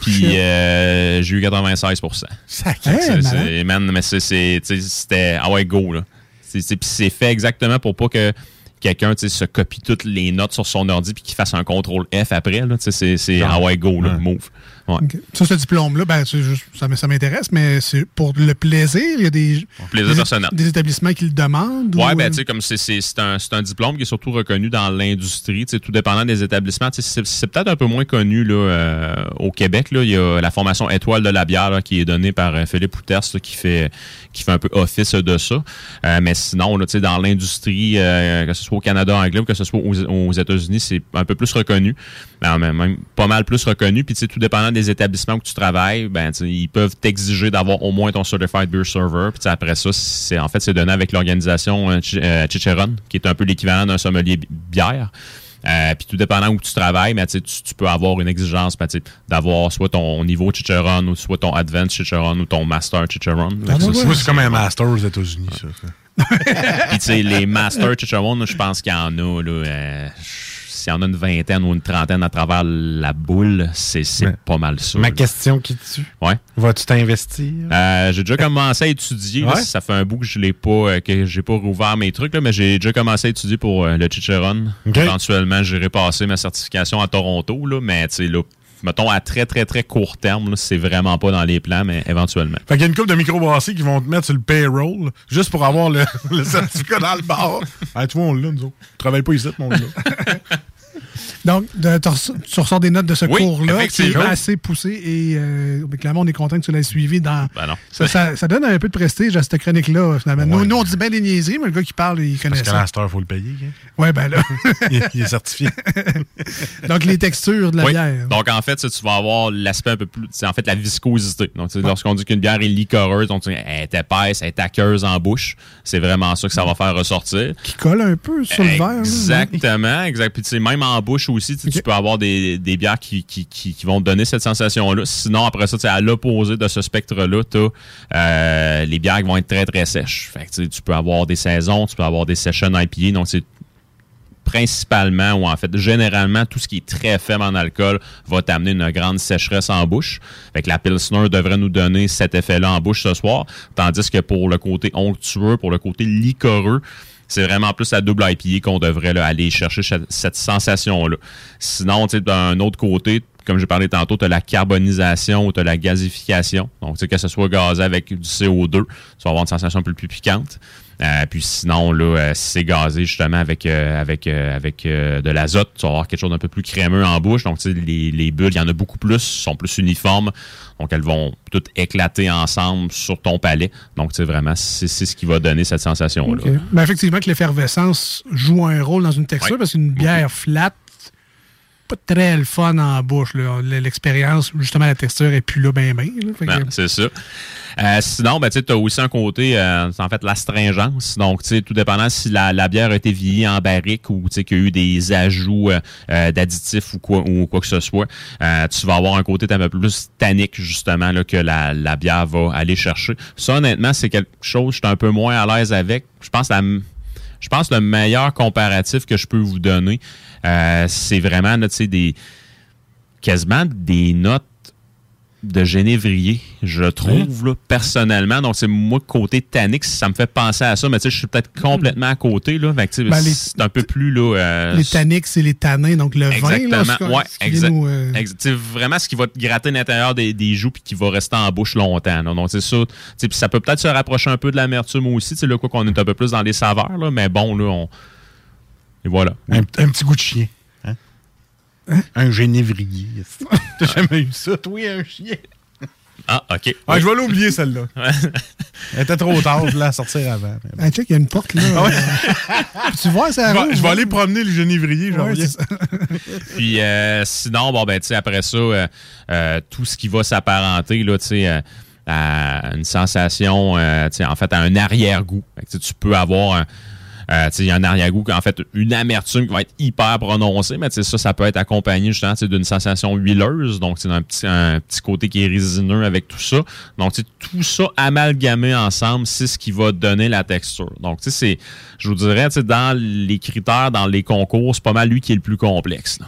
Puis euh, j'ai eu 96% Sacré. Hey, C'est- man, mais c'était ah ouais, go, là. C'est- c'est- Puis c'est fait exactement pour pas que quelqu'un se copie toutes les notes sur son ordi puis qu'il fasse un contrôle F après. là. C'est c'est ah ouais, go, là, Ouais. move. Ouais. Ça, ce diplôme-là, ben, juste- ça, m'intéresse, mais c'est pour le plaisir. Il y a des, plaisir des, établissements qui le demandent. Ouais, ou, ben, euh, tu sais, comme c'est- un, un diplôme qui est surtout reconnu dans l'industrie, tout dépendant des établissements. C'est peut-être un peu moins connu là, euh, au Québec. Là. Il y a la formation Étoile de la bière là, qui est donnée par euh, Philippe Houters là, qui, fait, qui fait un peu office de ça. Euh, mais sinon, là, dans l'industrie, que ce soit au Canada anglais ou que ce soit aux, aux États-Unis, c'est un peu plus reconnu. Ben, même, même pas mal plus reconnu. Puis, tout dépendant des établissements où tu travailles, ben, ils peuvent t'exiger d'avoir au moins ton Certified Beer Server. Puis, après ça, c'est en fait, c'est donné avec l'organisation euh, euh, Chicheron, qui est un peu l'équivalent d'un sommelier bi- bière. Euh, puis tout dépendant où tu travailles, mais tu, sais, tu peux avoir une exigence ben, d'avoir soit ton niveau Chicheron ou soit ton Advanced Chicheron ou ton Master Chicheron. Ah, c'est comme un master aux États-Unis, ça. ça. puis tu sais, les Master Chicheron, je pense qu'il y en a, là, euh, s'il y en a une vingtaine ou une trentaine à travers la boule, c'est pas mal ça. Ma là. question qui tue. Ouais. Vas-tu t'investir? Euh, j'ai déjà commencé à étudier. là. Ça fait un bout que je l'ai pas, euh, que j'ai pas rouvert mes trucs, là, mais j'ai déjà commencé à étudier pour euh, le Chicheron. Éventuellement, j'irai passer ma certification à Toronto, là, mais tu sais, là, mettons à très très très court terme, c'est vraiment pas dans les plans, mais éventuellement. Fait qu'il y a une couple de microbrassiers qui vont te mettre sur le payroll juste pour avoir le, le certificat dans le bar. Ah, tu vois, on l'a, nous autres. Tu travailles pas ici, mon gars. Donc, de- tu ress- tu ressors des notes de ce Oui, cours-là qui est assez poussé et euh, clairement, on est content que tu l'aies suivi dans. Ben non. Ça, ça- ça donne un peu de prestige à cette chronique-là, finalement. Nous, nous, on dit bien des niaiseries, mais le gars qui parle, il connaît Parce qu'à ça. star, il faut le payer. hein. Ouais, ben là. il, il est certifié. Donc, les textures de la Oui. bière. Donc, en fait, ça, tu vas avoir l'aspect un peu plus. C'est en fait la viscosité. Donc, lorsqu'on dit qu'une bière est liquoreuse, donc, elle est épaisse, elle est aqueuse en bouche, c'est vraiment ça que ça va faire ressortir. Qui colle un peu sur le verre. là. Exactement, exact. Puis, tu sais, même en bouche aussi, tu peux avoir des, des bières qui, qui, qui, qui vont te donner cette sensation-là. Sinon, après ça, à l'opposé de ce spectre-là, as les bières qui vont être très, très sèches. Fait que, tu peux avoir des saisons, tu peux avoir des sessions IPA. Donc, c'est principalement ou en fait généralement tout ce qui est très faible en alcool va t'amener une grande sécheresse en bouche. Fait que la Pilsner devrait nous donner cet effet-là en bouche ce soir. Tandis que pour le côté onctueux, pour le côté liquoreux, c'est vraiment plus la double IPA qu'on devrait aller chercher cette, sensation-là. Sinon, d'un autre côté, comme j'ai parlé tantôt, tu as la carbonisation ou tu as la gazification. Donc, que ce soit gazé avec du CO2, tu vas avoir une sensation un peu plus piquante. Euh, puis sinon, là, euh, si c'est gazé justement avec, euh, avec, avec de l'azote, tu vas avoir quelque chose d'un peu plus crémeux en bouche. Donc, tu sais, les, les bulles, il y en a beaucoup plus, sont plus uniformes. Donc, elles vont toutes éclater ensemble sur ton palais. Donc, tu sais, vraiment, c'est c'est ce qui va donner cette sensation-là. OK. Ben, effectivement, que l'effervescence joue un rôle dans une texture parce qu'une bière flat, pas très le fun en bouche. L'expérience, justement, la texture est plus là, ben, ben. que- Ben, c'est ça. Euh, sinon, ben, tu as aussi un côté, euh, c'est en fait, l'astringence. Donc, tu sais, tout dépendant si la, la bière a été vieillie en barrique ou tu sais, qu'il y a eu des ajouts euh, d'additifs ou quoi, ou quoi que ce soit, tu vas avoir un côté un peu plus tannique, justement, là, que la, la bière va aller chercher. Ça, honnêtement, c'est quelque chose que je suis un peu moins à l'aise avec. Je pense la, je pense que le meilleur comparatif que je peux vous donner, euh, c'est vraiment là, des quasiment des notes de génévrier, je trouve, là, personnellement. Donc, c'est moi, côté tannique, ça me fait penser à ça, mais tu sais, je suis peut-être complètement à côté, là. Ben, c'est un peu plus, là... euh, les tanniques, c'est les tanins, donc le vin. Là, Exactement. ouais, nous, euh, Exa- vraiment ce qui va te gratter l'intérieur des, des joues puis qui va rester en bouche longtemps. là. Donc, c'est ça. Ça peut peut-être se rapprocher un peu de l'amertume aussi. Tu sais, là, quoi qu'on est un peu plus dans les saveurs, là, mais bon, là, on. Et voilà. Un, un petit goût de chien. Hein? Un génévrier. T'as jamais eu ça, toi, un chien? Ah, OK. Ah, je vais l'oublier, celle-là. Elle était trop tard, je voulais la sortir avant. Ah, check, il y a une porte là. Ah ouais? tu vois, ça Je vais- roule, je vais aller promener le génévrier, je Ouais. Puis euh, sinon, bon, ben, tu sais, après ça, euh, euh, tout ce qui va s'apparenter, là, tu sais, euh, à une sensation, euh, tu sais, en fait, à un arrière-goût. Tu peux avoir un. Euh, il y a un arrière-goût, en fait, une amertume qui va être hyper prononcée, mais ça, ça peut être accompagné justement d'une sensation huileuse, donc c'est un petit, un petit côté qui est résineux avec tout ça. Donc, tout ça amalgamé ensemble, c'est ce qui va donner la texture. Donc, c'est, je vous dirais, dans les critères, dans les concours, c'est pas mal lui qui est le plus complexe. là.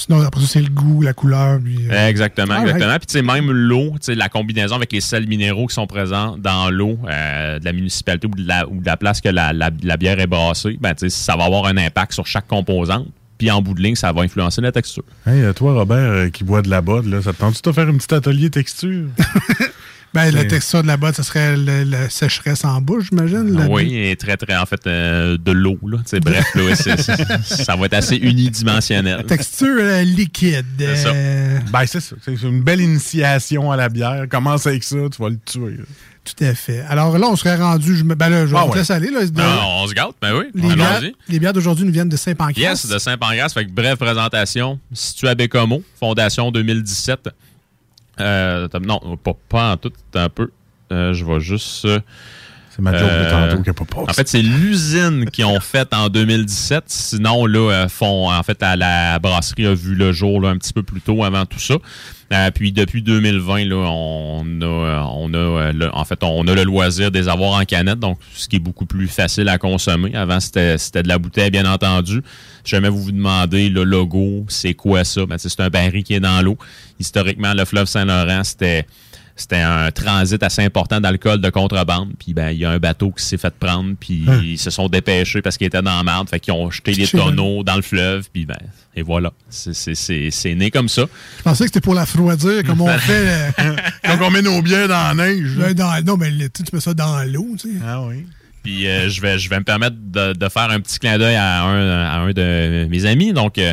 Sinon, après ça, c'est le goût, la couleur. Puis, euh, Exactement, Alright. exactement. Puis tu sais, même l'eau, tu sais, la combinaison avec les sels minéraux qui sont présents dans l'eau euh, de la municipalité ou de la, ou de la place que la, la- la bière est brassée, ben, tu sais, ça va avoir un impact sur chaque composante. Puis en bout de ligne, ça va influencer la texture. Hey, euh, toi, Robert, euh, qui boit de la botte, là, ça te tente-tu de faire un petit atelier texture? ben, la texture de la botte, ce serait le- la sécheresse en bouche, j'imagine. Oui, et très, très, en fait, euh, de l'eau, là. Bref, là, c'est- c'est- ça va être assez unidimensionnel. Texture euh, liquide. C'est ça. euh, Ben, c'est ça. C'est une belle initiation à la bière. Commence avec ça, tu vas le tuer. là. Tout à fait. Alors là, on serait rendu. Je me, ben là, je vais Ah te ouais. laisser aller. Là, De- Ah, on se gâte, ben oui. les, bières, Allons-y. les bières d'aujourd'hui nous viennent de Saint-Pancras. Yes, de Saint-Pancras. Fait que brève présentation. Situé à Bécomo, fondation 2017. Euh, non, pas, pas en tout, un peu. Euh, je vais juste. Euh, C'est ma joke de tantôt qui a pas passé. En fait, c'est l'usine qui ont fait en 2017. Sinon, là, euh, font, en fait, à la brasserie a vu le jour là, un petit peu plus tôt avant tout ça. Euh, puis depuis 2020, là, on a, euh, on a euh, le- en fait, on a le loisir de les avoir en canette, donc ce qui est beaucoup plus facile à consommer. Avant, c'était c'était de la bouteille, bien entendu. Si jamais vous vous demandez le logo, c'est quoi ça? Ben, c'est un baril qui est dans l'eau. Historiquement, le fleuve Saint-Laurent, c'était c'était un transit assez important d'alcool de contrebande. Puis ben, il y a un bateau qui s'est fait prendre, puis Hein. ils se sont dépêchés parce qu'ils étaient dans la merde. Fait qu'ils ont jeté les tonneaux dans le fleuve, puis ben, et voilà. C'est- C'est c'est- c'est né comme ça. Je pensais que c'était pour la refroidir, comme on fait. euh, Quand on met nos bières dans la neige. là, dans- non, mais tu mets ça dans l'eau, tu sais. Ah oui. Puis euh, je, vais, je vais me permettre de, de faire un petit clin d'œil à un, à un de mes amis. Donc, euh,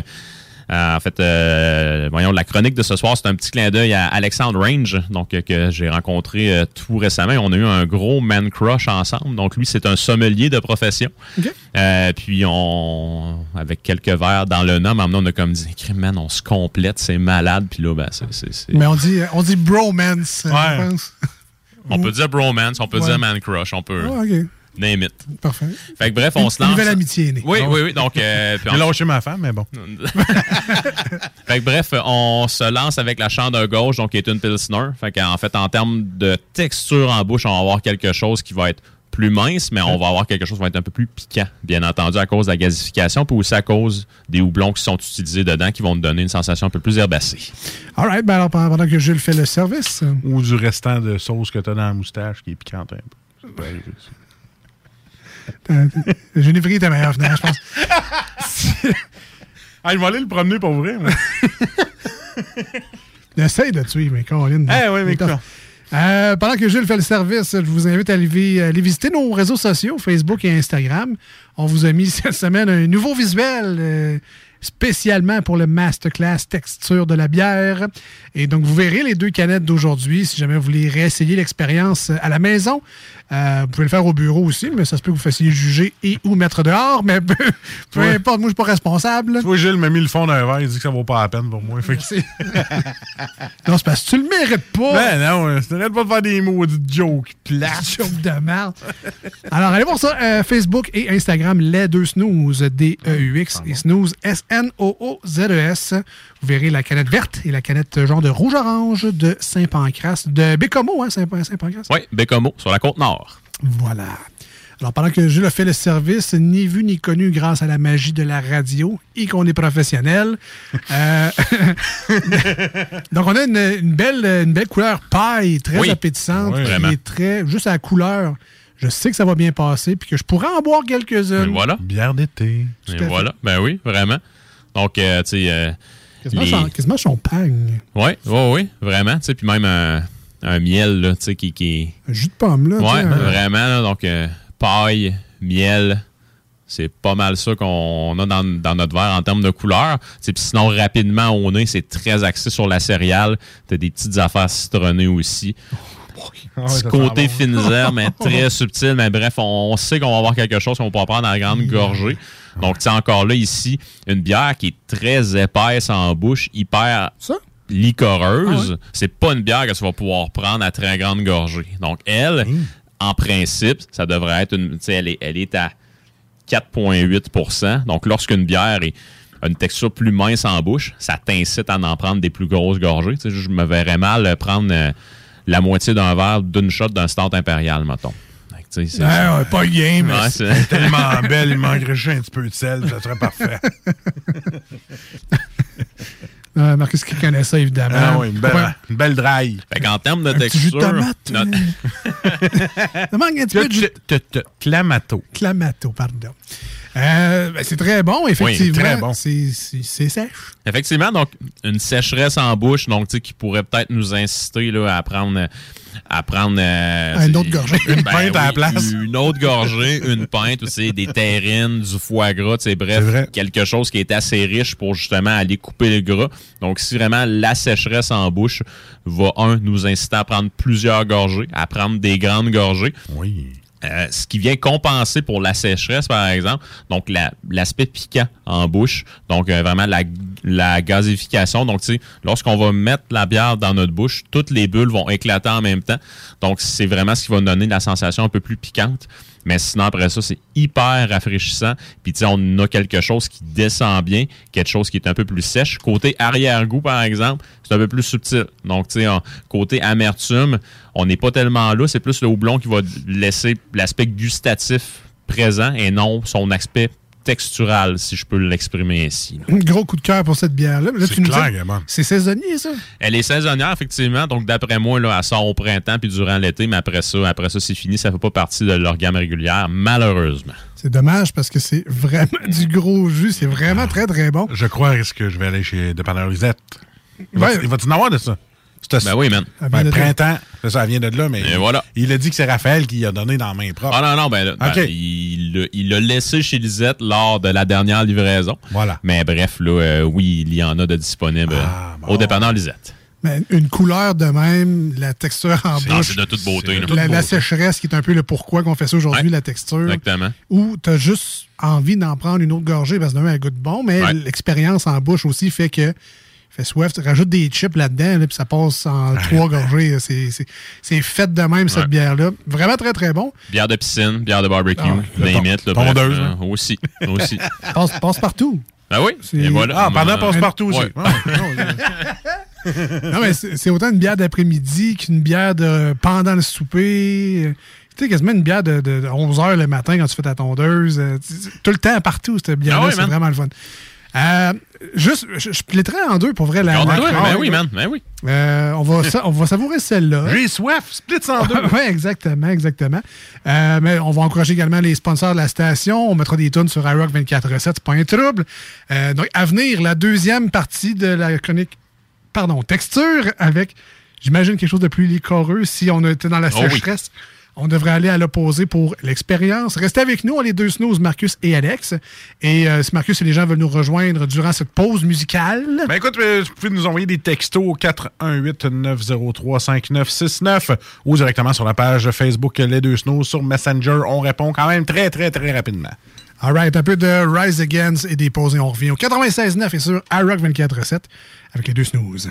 en fait, euh, voyons, la chronique de ce soir, c'est un petit clin d'œil à Alexandre Range, donc euh, que j'ai rencontré euh, tout récemment. On a eu un gros man crush ensemble. Donc, lui, c'est un sommelier de profession. Euh, puis, on, avec quelques verres dans le nom, maintenant, on a comme dit, man, on se complète, c'est malade. Puis là, ben, c'est- Mais on dit, on dit bromance, euh, Ouais. je pense. on peut dire bromance, on peut Ouais. dire man crush, on peut Ah. Name it. Parfait. Fait que bref, on Une- se une lance. nouvelle amitié est née. Oui, Ah oui, oui. Donc, euh, puis J'ai on- lâché ma femme, mais bon. fait que bref, on se lance avec la chandelle gauche, donc qui est une Pilsner. Fait qu'en fait, en termes de texture en bouche, on va avoir quelque chose qui va être plus mince, mais on va avoir quelque chose qui va être un peu plus piquant, bien entendu, à cause de la gasification, puis aussi à cause des houblons qui sont utilisés dedans, qui vont te donner une sensation un peu plus herbacée. All right, ben alors pendant que Jules fait le service. Ou du restant de sauce que t'as dans la moustache qui est piquante un peu. Ouais, euh, Le Genévrier était meilleur, finalement, je pense. Ah, il va aller le promener pour vrai. moi. Essaye de suivre, mais Caroline. Eh oui, mais quoi? Euh, pendant que Jules fait le service, je vous invite à aller, vi- aller visiter nos réseaux sociaux, Facebook et Instagram. On vous a mis cette semaine un nouveau visuel euh, spécialement pour le masterclass texture de la bière. Et donc, vous verrez les deux canettes d'aujourd'hui. Si jamais vous voulez réessayer l'expérience à la maison, euh, vous pouvez le faire au bureau aussi, mais ça se peut que vous fassiez juger et ou mettre dehors. Mais peu, peu Ouais. importe, moi, je suis pas responsable. Toi, Gilles m'a mis le fond d'un verre, il dit que ça vaut pas la peine pour moi. Fait que- Non, c'est parce que tu le mérites pas. Ben non, c'est arrête pas de faire des maudites jokes plates. Joke de merde. Alors, allez voir ça. euh, Facebook et Instagram, les deux snooze, D-E-U-X, et snooze, S-N-O-O-Z-E-S. E Vous verrez la canette verte et la canette genre de rouge-orange de Saint-Pancras, de Bécomo, hein, Saint- Saint-Pancras? Oui, Bécomo, sur la côte nord. Voilà. Alors, pendant que Jules a fait le service, ni vu ni connu grâce à la magie de la radio et qu'on est professionnel. euh, donc, on a une, une belle, une belle couleur paille, très Oui. appétissante, Oui, est très. Juste à la couleur, je sais que ça va bien passer puis que je pourrais en boire quelques-unes. Et voilà. Bière d'été. Et fait. voilà. Ben oui, vraiment. Donc, euh, tu sais. euh, Quasiment, champagne. Oui, oui, oui, vraiment. Tu sais, puis même un, un miel, là, tu sais, qui, qui... Un jus de pomme, là. Ouais, un- vraiment. là, donc, euh, paille, miel, c'est pas mal ça qu'on a dans, dans notre verre en termes de couleur. Puis sinon, rapidement, au nez, c'est très axé sur la céréale. Tu as des petites affaires citronnées aussi. Ah ouais, Petit ça côté herbes, mais très subtil. Mais bref, on, on sait qu'on va avoir quelque chose qu'on peut prendre à grande gorgée. Donc, tu sais, encore là, ici, une bière qui est très épaisse en bouche, hyper licoreuse. C'est pas une bière que tu vas pouvoir prendre à très grande gorgée. Donc, elle, en principe, ça devrait être une. Tu sais, elle est, elle est à 4,8% Donc, lorsqu'une bière est a une texture plus mince en bouche, ça t'incite à en prendre des plus grosses gorgées. Tu sais, je me verrais mal prendre euh, la moitié d'un verre d'une shot d'un stout impérial, mettons. Ouais, pas game, mais Ouais, c'est- c'est- Elle est tellement belle, il manquerait juste un petit peu de sel, ça serait parfait. Euh, Marcus qui connaît ça, évidemment. Ah oui, une belle, Ouais. une belle draille. Fait qu'en termes de Un petit jus de texture. tomate, manque un petit peu de jus de Clamato. Clamato, pardon. Euh, ben, c'est très bon, effectivement. très bon. C'est sèche. Effectivement, donc une sécheresse en bouche, donc tu sais, qui pourrait peut-être nous inciter là, à prendre à prendre euh, une autre gorgée. Ben Une pinte à la oui, place. Une autre gorgée, une pinte aussi, des terrines, du foie gras, tu sais, bref, quelque chose qui est assez riche pour justement aller couper le gras. Donc si vraiment la sécheresse en bouche va un nous inciter à prendre plusieurs gorgées, à prendre des grandes gorgées. Oui. Euh, ce qui vient compenser pour la sécheresse, par exemple, donc la- l'aspect piquant en bouche, donc euh, vraiment la, la gazification. Donc, tu sais, lorsqu'on va mettre la bière dans notre bouche, toutes les bulles vont éclater en même temps. Donc, c'est vraiment ce qui va donner la sensation un peu plus piquante. Mais sinon, après ça, c'est hyper rafraîchissant. Puis, tu sais, on a quelque chose qui descend bien, quelque chose qui est un peu plus sèche. Côté arrière-goût, par exemple, c'est un peu plus subtil. Donc, tu sais, côté amertume, on n'est pas tellement là. C'est plus le houblon qui va laisser l'aspect gustatif présent et non son aspect textural, si je peux l'exprimer ainsi. là. Gros coup de cœur pour cette bière-là. Là, C'est clair. C'est saisonnier, ça? Elle est saisonnière, effectivement. Donc, d'après moi, là, elle sort au printemps puis durant l'été, mais après ça, après ça, c'est fini. Ça fait pas partie de leur gamme régulière, malheureusement. C'est dommage parce que c'est vraiment du gros jus. C'est vraiment très, très bon. Je crois que je vais aller chez Dépanneur Lisette. Il Ouais. va- il va-tu en avoir de ça? Ben oui, man. Ben, de printemps, ça, ça vient de là, mais Et voilà. il a dit que c'est Raphaël qui a donné dans la main propre. Ah non, non, ben, là, ben, OK. il l'a- laissé chez Lisette lors de la dernière livraison. Voilà. Mais bref, là, euh, oui, il y en a de disponibles Ah, euh, au dépanneur Lisette. Mais une couleur de même, la texture en bouche. c'est de toute beauté, là. La, la sécheresse qui est un peu le pourquoi qu'on fait ça aujourd'hui, la texture. Exactement. Ou tu as juste envie d'en prendre une autre gorgée parce que d'un, elle goûte bon, mais Ouais. l'expérience en bouche aussi fait que fait. Tu rajoutes des chips là-dedans, là, puis ça passe en trois gorgées. C'est- C'est c'est fait de même, cette Ouais. bière-là. Vraiment très, très bon. Bière de piscine, bière de barbecue, Ah, ton- là, bref, tondeuse, hein. aussi, aussi. Passe, passe partout. Ben oui, C'est- et voilà. Ah, pendant Euh, passe-partout aussi. ouais. non, mais c'est autant une bière d'après-midi qu'une bière de pendant le souper. Tu sais, quasiment une bière de, de, 11 h le matin quand tu fais ta tondeuse. Euh, Tout le temps, partout, cette bière-là. Ah ouais, c'est vraiment le fun. Euh, juste, je, je pléterais en deux pour vrai. La, la- ben oui, man, ben oui. Euh, on, va, on va savourer celle-là. J'ai soif, split en deux. oui, exactement, exactement. Euh, mais on va encourager également les sponsors de la station. On mettra des tunes sur iRock 24 7 c'est pas un trouble. Donc, à venir, la deuxième partie de la chronique, pardon, texture avec, j'imagine, quelque chose de plus licoreux si on était dans la Oh oui. On devrait aller à l'opposé pour l'expérience. Restez avec nous, on est les deux snooze, Marcus et Alex. Et euh, si Marcus et les gens veulent nous rejoindre durant cette pause musicale, Ben écoute, euh, vous pouvez nous envoyer des textos au 418-903-5969 ou directement sur la page Facebook Les Deux Snows sur Messenger. On répond quand même très, très, très rapidement. All right, un peu de Rise Against et des pauses et on revient au 96.9 et sur iRock 24.7 avec les deux snooze.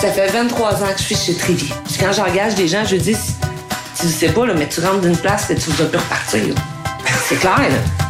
Ça fait 23 ans que je suis chez Trévy. Puis quand j'engage des gens, je dis, tu sais pas, là, mais tu rentres d'une place que tu vas plus repartir. C'est clair, là.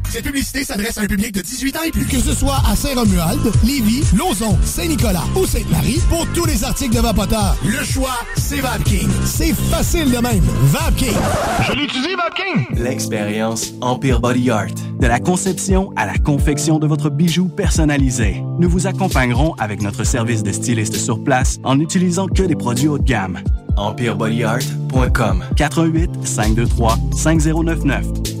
Cette publicité s'adresse à un public de 18 ans et plus. Que ce soit à Saint-Romuald, Lévis, Lauson, Saint-Nicolas ou Sainte-Marie, pour tous les articles de Vapoteur, le choix, c'est VapKing. C'est facile de même. VapKing. Je l'utilise, Vapking! L'expérience Empire Body Art. De la conception à la confection de votre bijou personnalisé. Nous vous accompagnerons avec notre service de styliste sur place en n'utilisant que des produits haut de gamme. EmpireBodyArt.com 418 523 5099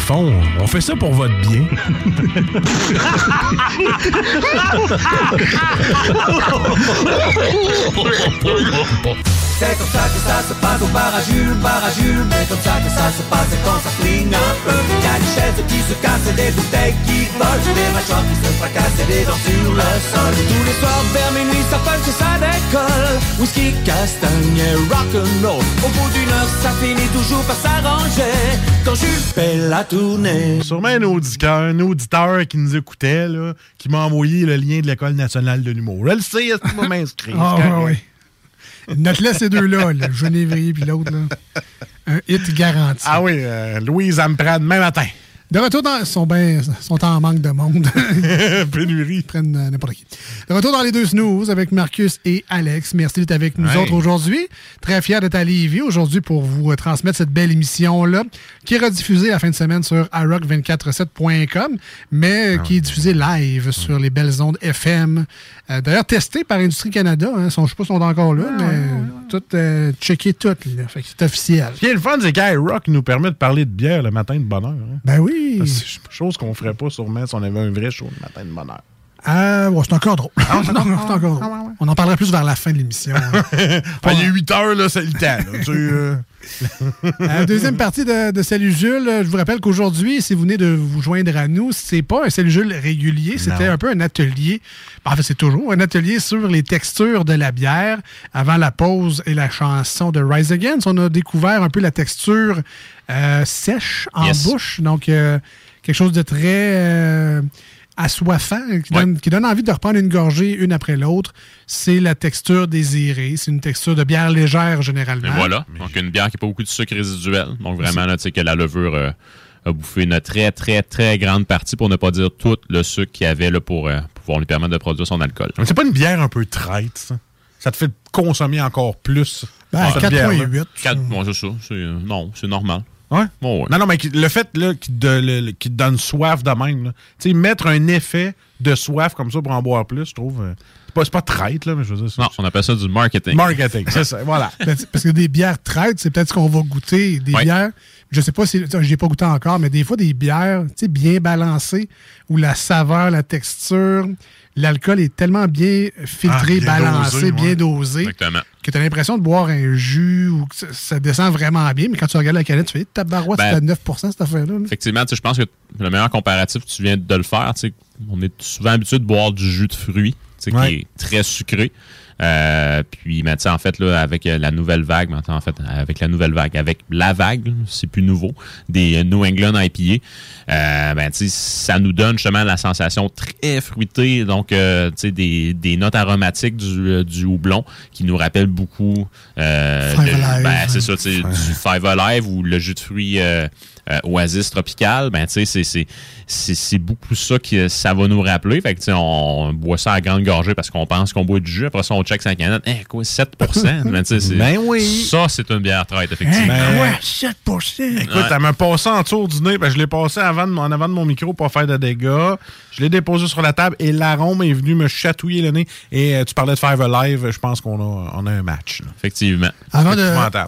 Fond, on fait ça pour votre bien. C'est comme ça que ça se passe au bar à Jules, bar à Jules Mais comme ça que ça se passe quand ça flingue un peu. Y'a des chaises qui se cassent et des bouteilles qui volent Des mâchoires qui se fracassent et des dents sur le sol. Tous les soirs vers minuit ça punch et ça décolle. Whisky, castagne et rock'n'roll. Au bout d'une heure ça finit toujours par s'arranger. Quand Jules fait la tournée. Sûrement un auditeur, un auditeur qui nous écoutait, là, qui m'a envoyé le lien de l'École nationale de l'humour. Je le sais, est-ce vas m'inscrire? Ah, C'est Note-les ces deux-là, le Genévrier puis l'autre. Un hit garanti. Ah oui, euh, Louise, elle me prend demain matin. De retour dans. Ils sont, ben, sont en manque de monde. Pénurie. Ils prennent euh, n'importe qui. De retour dans les deux snooze avec Marcus et Alex. Merci d'être avec nous Ouais. autres aujourd'hui. Très fiers d'être à Lévis aujourd'hui pour vous euh, transmettre cette belle émission-là, qui est rediffusée la fin de semaine sur iRock247.com, mais euh, qui est diffusée live sur les belles ondes FM. Euh, D'ailleurs, testée par Industrie Canada. Hein, sont, je sais pas si sont encore là, mais tout euh, checké tout. Là. Fait que c'est officiel. Ce qui est le fun, c'est qu'Irock nous permet de parler de bière le matin de bonheur. hein. Ben oui. C'est chose qu'on ferait pas sûrement si on avait un vrai show le matin de bonheur. Ah, ouais, c'est encore drôle. Non, non, c'est encore drôle. On en parlera plus vers la fin de l'émission. hein. Ah, il est 8 heures, là, c'est le temps. là. Tu sais, euh, Euh, deuxième partie de, de Salut Jules. Euh, Je vous rappelle qu'aujourd'hui, si vous venez de vous joindre à nous, c'est pas un Salut Jules régulier, c'était un peu un atelier. En fait, c'est toujours un atelier sur les textures de la bière. Avant la pause et la chanson de Rise Against, on a découvert un peu la texture euh, sèche en Yes. bouche. Donc, euh, quelque chose de très assoiffant, qui donne, qui donne envie de reprendre une gorgée une après l'autre. C'est la texture désirée. C'est une texture de bière légère généralement. Voilà. Donc, une bière qui n'a pas beaucoup de sucre résiduel. Donc, vraiment, là, tu sais, que la levure euh, a bouffé une très, très, très grande partie, pour ne pas dire tout le sucre qu'il y avait là, pour euh, pouvoir lui permettre de produire son alcool. mais c'est pas une bière un peu traite, ça? Ça te fait consommer encore plus. Ben, cette bière-là? 4.8. Quatre- bon, c'est ça. C'est, euh, non, c'est normal. Ouais? Bon, ouais. Non, non, mais le fait qu'il te, donne soif de même, tu sais, mettre un effet de soif comme ça pour en boire plus, je trouve. euh, c'est pas, pas traite, là, mais je veux dire. Non, on appelle ça du marketing. Marketing, c'est ça, voilà. Parce que des bières traites, c'est peut-être ce qu'on va goûter. Des Ouais. bières, je sais pas si je n'ai pas goûté encore, mais des fois des bières tu sais, bien balancées où la saveur, la texture, l'alcool est tellement bien filtré, Ah, bien balancé, dosé, bien ouais. dosé, Exactement. que tu as l'impression de boire un jus ou que ça, ça descend vraiment bien. Mais quand tu regardes la canette, tu fais tabarouette, Ben, c'est à 9% cette affaire-là. là. Effectivement, tu sais, je pense que le meilleur comparatif, tu viens de le faire. tu sais, On est souvent habitué de boire du jus de fruits, Ouais. qui est très sucré. Euh, puis, mais en fait, là, avec euh, la nouvelle vague, maintenant, en fait, avec la nouvelle vague, avec la vague, c'est plus nouveau, des euh, New England IPA, euh, ben, ça nous donne justement la sensation très fruitée, donc, euh, tu sais, des, des notes aromatiques du, du houblon qui nous rappellent beaucoup, euh, le- ben, c'est ça, tu sais, du Five Alive ou le jus de fruits euh, Oasis tropical, ben, tu sais, c'est- c'est- c'est c'est beaucoup ça que ça va nous rappeler. Fait que, tu sais, on boit ça à grande gorgée parce qu'on pense qu'on boit du jus. Après ça, on check sa canette. Eh, quoi, 7 Ben, Ben oui. Ça, c'est une bière traite, effectivement. Ben, Ouais, 7 Écoute, Ouais. elle m'a passé en dessous du nez, parce que je l'ai passé avant de, en avant de mon micro pour pas faire de dégâts. Je l'ai déposé sur la table et l'arôme est venu me chatouiller le nez. Et euh, tu parlais de Five Alive, je pense qu'on a, on a un match. là. Effectivement. Avant de,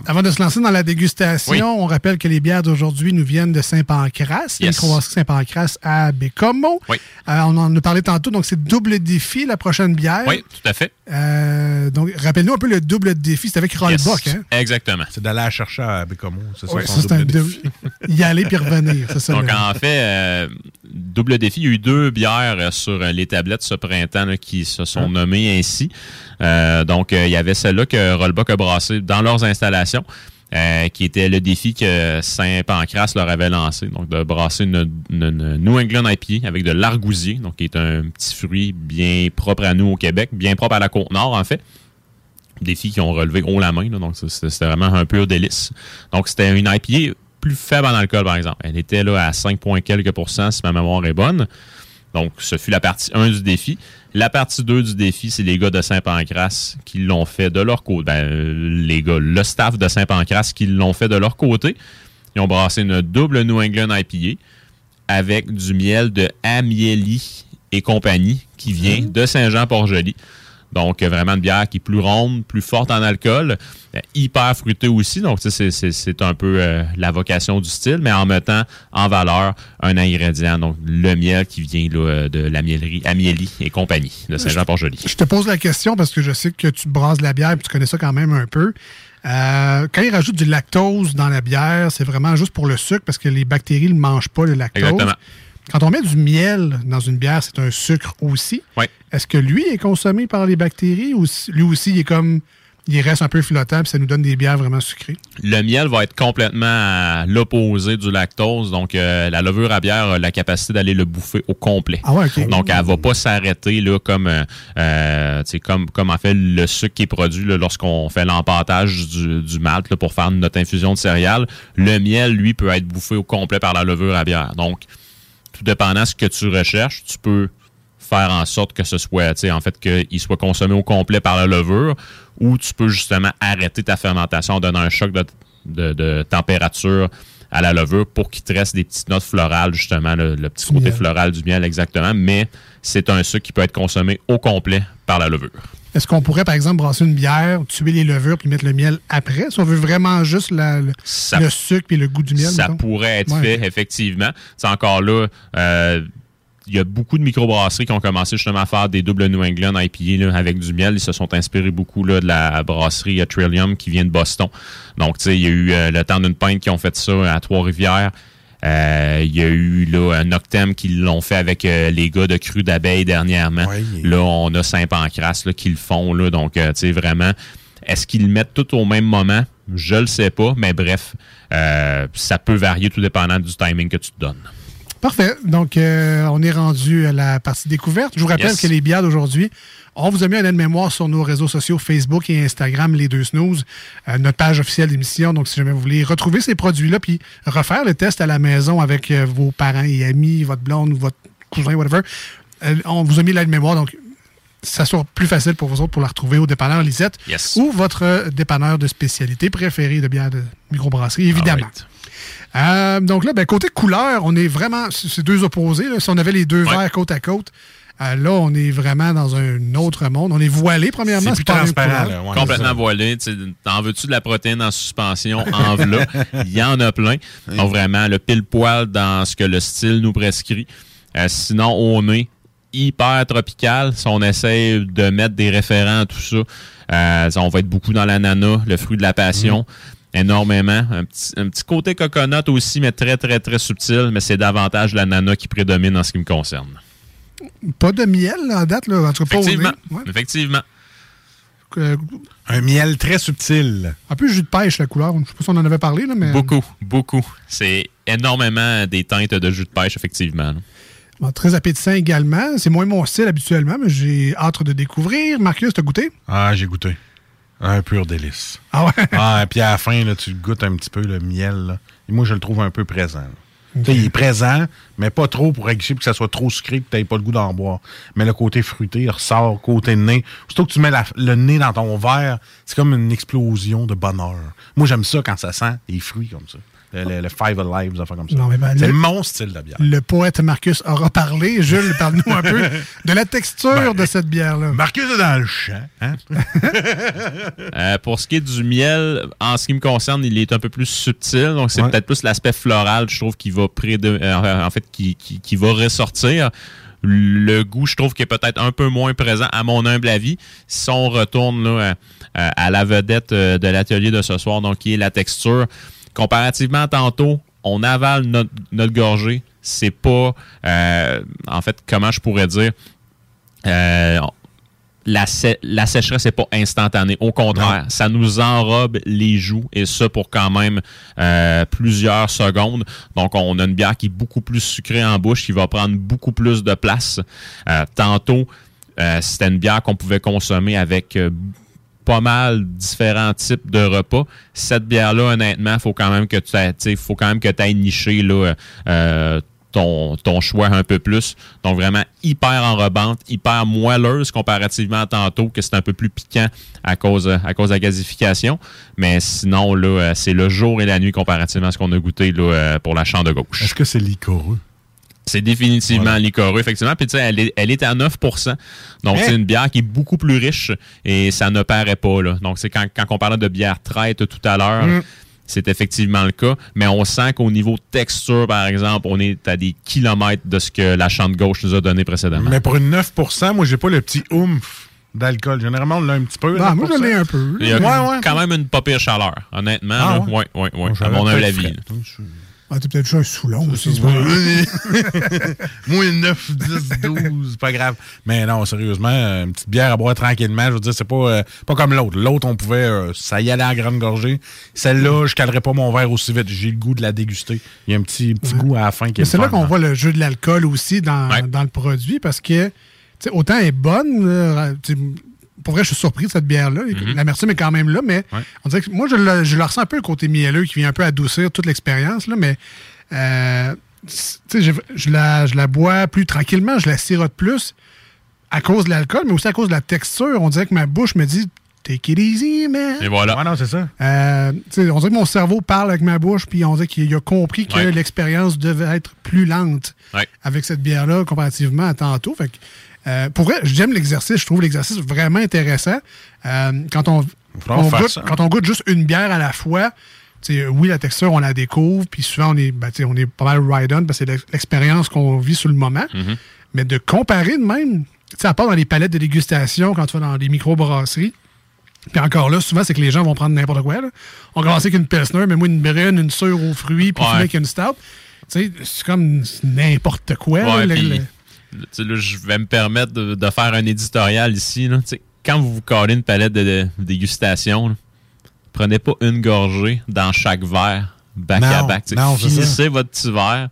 avant de se lancer dans la dégustation, Oui. on rappelle que les bières d'aujourd'hui nous viennent de Saint-Pancras, Yes. microbrasserie Saint-Pancras à Bécomo. Oui. Euh, on en a parlé tantôt, donc c'est double défi la prochaine bière. Oui, tout à fait. Euh, donc, rappelle-nous un peu le double défi. C'était avec Rollbuck, Yes. hein? Exactement. C'est d'aller la chercher à Bécomo. C'est ça, son ça, c'est un double défi. Y aller puis revenir, c'est ça. Donc, en fait, euh, double défi, il y a eu deux bières sur les tablettes ce printemps là, qui se sont nommées ainsi. Euh, donc, euh, il y avait celle-là que Rollbuck a brassée dans leurs installations, euh, qui était le défi que Saint-Pancras leur avait lancé. Donc, de brasser une, New England IPA avec de l'argousier, donc qui est un petit fruit bien propre à nous au Québec, bien propre à la Côte-Nord, en fait défi qui ont relevé haut la main. là. donc, c'était c'était vraiment un pur délice. Donc, c'était une IPA plus faible en alcool, par exemple. Elle était là à 5 points quelques pourcents, si ma mémoire est bonne. Donc, ce fut la partie 1 du défi. La partie 2 du défi, c'est les gars de Saint-Pancras qui l'ont fait de leur côté. Ben, euh, les gars, le staff de Saint-Pancras qui l'ont fait de leur côté. Ils ont brassé une double New England IPA avec du miel de Amieli et compagnie qui vient de Saint-Jean-Port-Joli. Donc, euh, vraiment une bière qui est plus ronde, plus forte en alcool, euh, hyper fruitée aussi. Donc, tu sais, c'est- c'est c'est un peu euh, la vocation du style, mais en mettant en valeur un ingrédient, donc le miel qui vient là, de la miellerie Amélie et compagnie de Saint-Jean-Port-Joli. Je te pose la question parce que je sais que tu brasses de la bière et tu connais ça quand même un peu. Euh, quand ils rajoutent du lactose dans la bière, c'est vraiment juste pour le sucre parce que les bactéries ne mangent pas le lactose. Exactement. Quand on met du miel dans une bière, c'est un sucre aussi. Oui. Est-ce que lui est consommé par les bactéries ou lui aussi il est comme il reste un peu flottant puis ça nous donne des bières vraiment sucrées? Le miel va être complètement à l'opposé du lactose. Donc, euh, la levure à bière a la capacité d'aller le bouffer au complet. Ah ouais, ok. Donc, elle va pas s'arrêter là, comme, euh, euh, comme, comme en fait le sucre qui est produit lorsqu'on fait l'empâtage du, du malt là, pour faire notre infusion de céréales. Le miel, lui, peut être bouffé au complet par la levure à bière. Donc, tout dépendant de ce que tu recherches, tu peux faire en sorte que ce soit, tu sais, en fait, qu'il soit consommé au complet par la levure, ou tu peux justement arrêter ta fermentation en donnant un choc de, de- de température à la levure pour qu'il te reste des petites notes florales, justement, le, le petit côté miel. floral du miel, exactement. Mais c'est un sucre qui peut être consommé au complet par la levure. Est-ce qu'on pourrait, par exemple, brasser une bière, tuer les levures puis mettre le miel après? Si on veut vraiment juste la- le, Ça- le sucre et le goût du miel. Ça mettons? pourrait être Ouais, fait, effectivement. C'est encore là. euh, il y a beaucoup de microbrasseries qui ont commencé justement à faire des doubles New England IPA là, avec du miel. Ils se sont inspirés beaucoup là, de la brasserie Trillium qui vient de Boston. Donc, tu sais, il y a eu euh, le temps d'une pinte qui ont fait ça à Trois-Rivières. Euh, Il y a eu là, un Noctem qui l'ont fait avec euh, les gars de Cru d'abeille dernièrement. Là, on a Saint-Pancras là, qui le font. Là, donc, euh, tu sais, vraiment, est-ce qu'ils le mettent tout au même moment? Je le sais pas, mais bref, euh, ça peut varier tout dépendant du timing que tu te donnes. Parfait. Donc, euh, on est rendu à la partie découverte. Je vous rappelle Yes. que les bières d'aujourd'hui, on vous a mis un aide-mémoire sur nos réseaux sociaux Facebook et Instagram, les deux snooze, euh, notre page officielle d'émission. Donc, si jamais vous voulez retrouver ces produits-là puis refaire le test à la maison avec euh, vos parents et amis, votre blonde ou votre cousin, whatever, euh, on vous a mis l'aide-mémoire. Donc, ça sera plus facile pour vous autres pour la retrouver au dépanneur Lisette Yes. ou votre dépanneur de spécialité préféré de bière de microbrasserie, évidemment. Donc là, ben, côté couleur, on est vraiment. C'est deux opposés. là. Si on avait les deux verres côte à côte, euh, là, on est vraiment dans un autre monde. On est voilé, premièrement. C'est plus pas transparent, couleur. là, ouais. Complètement voilé. T'en veux-tu de la protéine en suspension? En v'là? Il y en a plein. Donc vraiment, le pile-poil dans ce que le style nous prescrit. Euh, sinon, on est hyper tropical. Si on essaie de mettre des référents à tout ça, euh, on va être beaucoup dans l'ananas, le fruit de la passion. Énormément. Un petit, un petit côté coconut aussi, mais très, très, très subtil. Mais c'est davantage l'ananas qui prédomine en ce qui me concerne. Pas de miel là, en date, là. En tout cas, pas au. Effectivement. Ouais. Effectivement. Euh, Un miel très subtil. un peu jus de pêche, la couleur. Je sais pas si on en avait parlé, là, mais. Beaucoup, beaucoup. C'est énormément des teintes de jus de pêche, effectivement. Bon, très appétissant également. C'est moins mon style habituellement, mais j'ai hâte de découvrir. Marcus, t'as goûté? Ah, j'ai goûté. Un pur délice. Ah ouais? Ah, et puis à la fin, là, tu goûtes un petit peu le miel. là. Et moi, je le trouve un peu présent. là. Il est présent, mais pas trop pour aguicher, que ça soit trop sucré, que tu n'aies pas le goût d'en boire. Mais le côté fruité il ressort, côté nez. Surtout que tu mets le nez dans ton verre, c'est comme une explosion de bonheur. Moi, j'aime ça quand ça sent les fruits comme ça. Le, le- le Five Alive, des comme ça. Non, mais ben, c'est le- mon style de bière. Le poète Marcus aura parlé. Jules, parle-nous un peu de la texture de cette bière-là. Ben, Marcus est dans le champ. Hein? Euh, pour ce qui est du miel, en ce qui me concerne, il est un peu plus subtil. Donc, c'est Ouais. peut-être plus l'aspect floral, je trouve, qui va préde- euh, en fait, qui, qui- qui va ressortir. Le goût, je trouve, qui est peut-être un peu moins présent, à mon humble avis. Si on retourne là, à, à la vedette euh, de l'atelier de ce soir, donc qui est la texture, comparativement à tantôt, on avale notre, notre gorgée. C'est pas, euh, en fait, comment je pourrais dire, euh, la, sé- la sécheresse n'est pas instantanée. Au contraire, ça nous enrobe les joues et ça pour quand même euh, plusieurs secondes. Donc, on a une bière qui est beaucoup plus sucrée en bouche, qui va prendre beaucoup plus de place. Euh, tantôt, euh, c'était une bière qu'on pouvait consommer avec euh, pas mal différents types de repas. Cette bière-là, honnêtement, faut quand même que tu aies- faut quand même que tu ailles niché là, euh, ton, ton choix un peu plus. Donc vraiment hyper enrobante, hyper moelleuse comparativement à tantôt, que c'est un peu plus piquant à cause, à cause de la gasification. Mais sinon, là, euh, c'est le jour et la nuit comparativement à ce qu'on a goûté là, euh, pour la chambre de gauche. Est-ce que c'est liquoreux? C'est définitivement liquoreux, effectivement. Puis tu sais, elle est, elle est à 9% Donc, c'est une bière qui est beaucoup plus riche et ça ne paraît pas. Là. Donc, c'est quand, quand on parlait de bière traite tout à l'heure, Mm. c'est effectivement le cas. Mais on sent qu'au niveau texture, par exemple, on est à des kilomètres de ce que la chante gauche nous a donné précédemment. Mais pour une 9% moi, j'ai pas le petit oomph d'alcool. Généralement, on l'a un petit peu. Ah, 9%. moi, je l'ai un peu. Il y a Ouais, ouais. quand même une pas pire chaleur, honnêtement. Ah, là. ouais? ouais, ouais, ouais, à mon avis. Ah, t'es peut-être juste un Soulon aussi. Moins 9, 10, 12, pas grave. Mais non, sérieusement, euh, une petite bière à boire tranquillement, je veux dire, c'est pas, euh, pas comme l'autre. L'autre, on pouvait, euh, ça y allait à grande gorgée. Celle-là, je calerais pas mon verre aussi vite. J'ai le goût de la déguster. Il y a un petit, petit goût à la fin qui est Mais c'est là qu'on hein. voit le jeu de l'alcool aussi dans, dans le produit parce que, tu sais, autant elle est bonne, pour vrai, je suis surpris de cette bière-là. Mm-hmm. L'amertume est quand même là, mais on dirait que moi, je le, je le ressens un peu le côté mielleux qui vient un peu adoucir toute l'expérience, là, mais euh, tu sais, je, je la, je la bois plus tranquillement, je la sirote plus à cause de l'alcool, mais aussi à cause de la texture. On dirait que ma bouche me dit Take it easy, man. Et voilà. Ouais, non, c'est ça. Euh, tu sais, on dirait que mon cerveau parle avec ma bouche, puis on dirait qu'il a compris que Ouais. l'expérience devait être plus lente Ouais. avec cette bière-là comparativement à tantôt. Fait que, euh, pour vrai, j'aime l'exercice. Je trouve l'exercice vraiment intéressant. Euh, quand, on, on goûte, quand on goûte juste une bière à la fois, tu sais, oui, la texture, on la découvre, puis souvent, on est, ben, tu sais, on est pas mal ride-on parce que c'est l'ex- l'expérience qu'on vit sur le moment. Mm-hmm. Mais de comparer de même, tu sais, à part dans les palettes de dégustation, quand tu vas dans les microbrasseries, puis encore là, souvent, c'est que les gens vont prendre n'importe quoi. Là. On va commencer avec une Pilsner, mais moi, une brune, une sûre aux fruits, puis Ouais. avec une stout. Tu sais, c'est comme n'importe quoi. Ouais, là, le- le- là, je vais me permettre de, de faire un éditorial ici. là. Tu sais, Quand vous vous calez une palette de, de dégustation, là, prenez pas une gorgée dans chaque verre, back à back. Non, Finissez votre petit verre,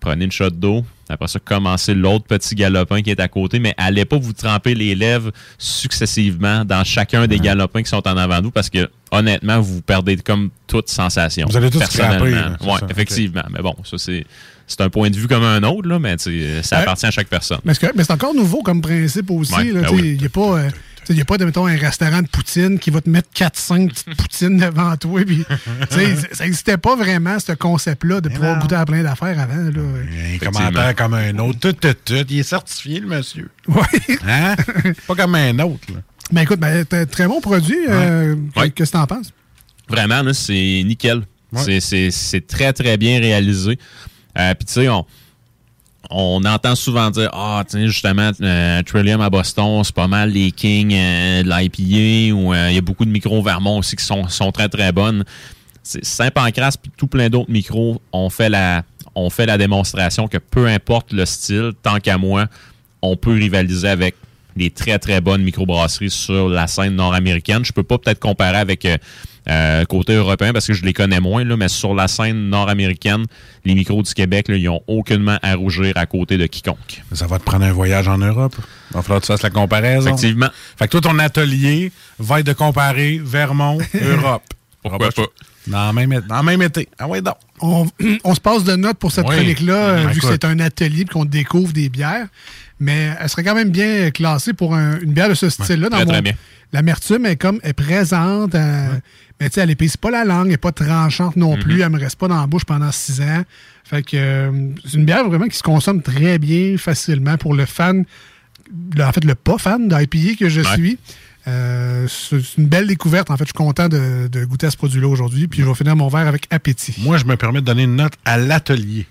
prenez une shot d'eau, après ça, commencez l'autre petit galopin qui est à côté, mais allez pas vous tremper les lèvres successivement dans chacun des galopins qui sont en avant de vous parce que honnêtement, vous perdez comme toute sensation. Vous allez tous personnellement. scraper, Ouais, effectivement. Mais bon, ça c'est c'est un point de vue comme un autre, là, mais tu sais, ça appartient à chaque personne. Mais c'est mais encore nouveau comme principe aussi. Ouais, ben tu oui. Il n'y a pas. euh, tu il y a pas, de, mettons, un restaurant de poutine qui va te mettre 4-5 petites poutines devant toi. Tu ça n'existait pas vraiment, ce concept-là, de pouvoir non. goûter à plein d'affaires avant. Là. Un commentaire comme un autre. Tout, tout, tout. Il est certifié, le monsieur. Oui. Hein? Pas comme un autre. Là. Ben écoute, ben, t'as un très bon produit. euh, Ouais. Qu'est-ce que t'en penses? Vraiment, là, c'est nickel. Ouais. C'est- C'est c'est très, très bien réalisé. Euh, Puis, tu sais, on, on entend souvent dire Ah, tiens, justement, euh, Trillium à Boston, c'est pas mal les Kings euh, de l'IPA, ou euh, il y a beaucoup de micros Vermont aussi qui sont, sont très, très bonnes. C'est- Saint-Pancras puis tout plein d'autres micros ont fait la ont fait la démonstration que peu importe le style, tant qu'à moi, on peut rivaliser avec des très très bonnes microbrasseries sur la scène nord-américaine. Je peux pas peut-être comparer avec euh, côté européen parce que je les connais moins, là, mais sur la scène nord-américaine, les micros du Québec, là, ils ont aucunement à rougir à côté de quiconque. Ça va te prendre un voyage en Europe. Il va falloir que tu fasses la comparaison. Effectivement. Fait que toi, ton atelier va être de comparer Vermont, Europe. Pourquoi pas? Dans le même, dans le même été. Ah ouais, donc. On, on se passe de notes pour cette Oui. chronique-là, euh, Ben, vu que c'est un atelier et qu'on découvre des bières. Mais elle serait quand même bien classée pour un- une bière de ce style-là. dans très, mon- très bien. L'amertume est comme est présente. euh, Mais tu sais, elle épaisse pas la langue, elle n'est pas tranchante non plus. Elle me reste pas dans la bouche pendant six ans. Fait que euh, c'est une bière vraiment qui se consomme très bien, facilement pour le fan, le- en fait le pas fan d'IPA que je Ouais. suis. Euh, c'est une belle découverte. En fait, je suis content de, de goûter à ce produit-là aujourd'hui. Puis je vais finir mon verre avec appétit. Moi, je me permets de donner une note à l'atelier.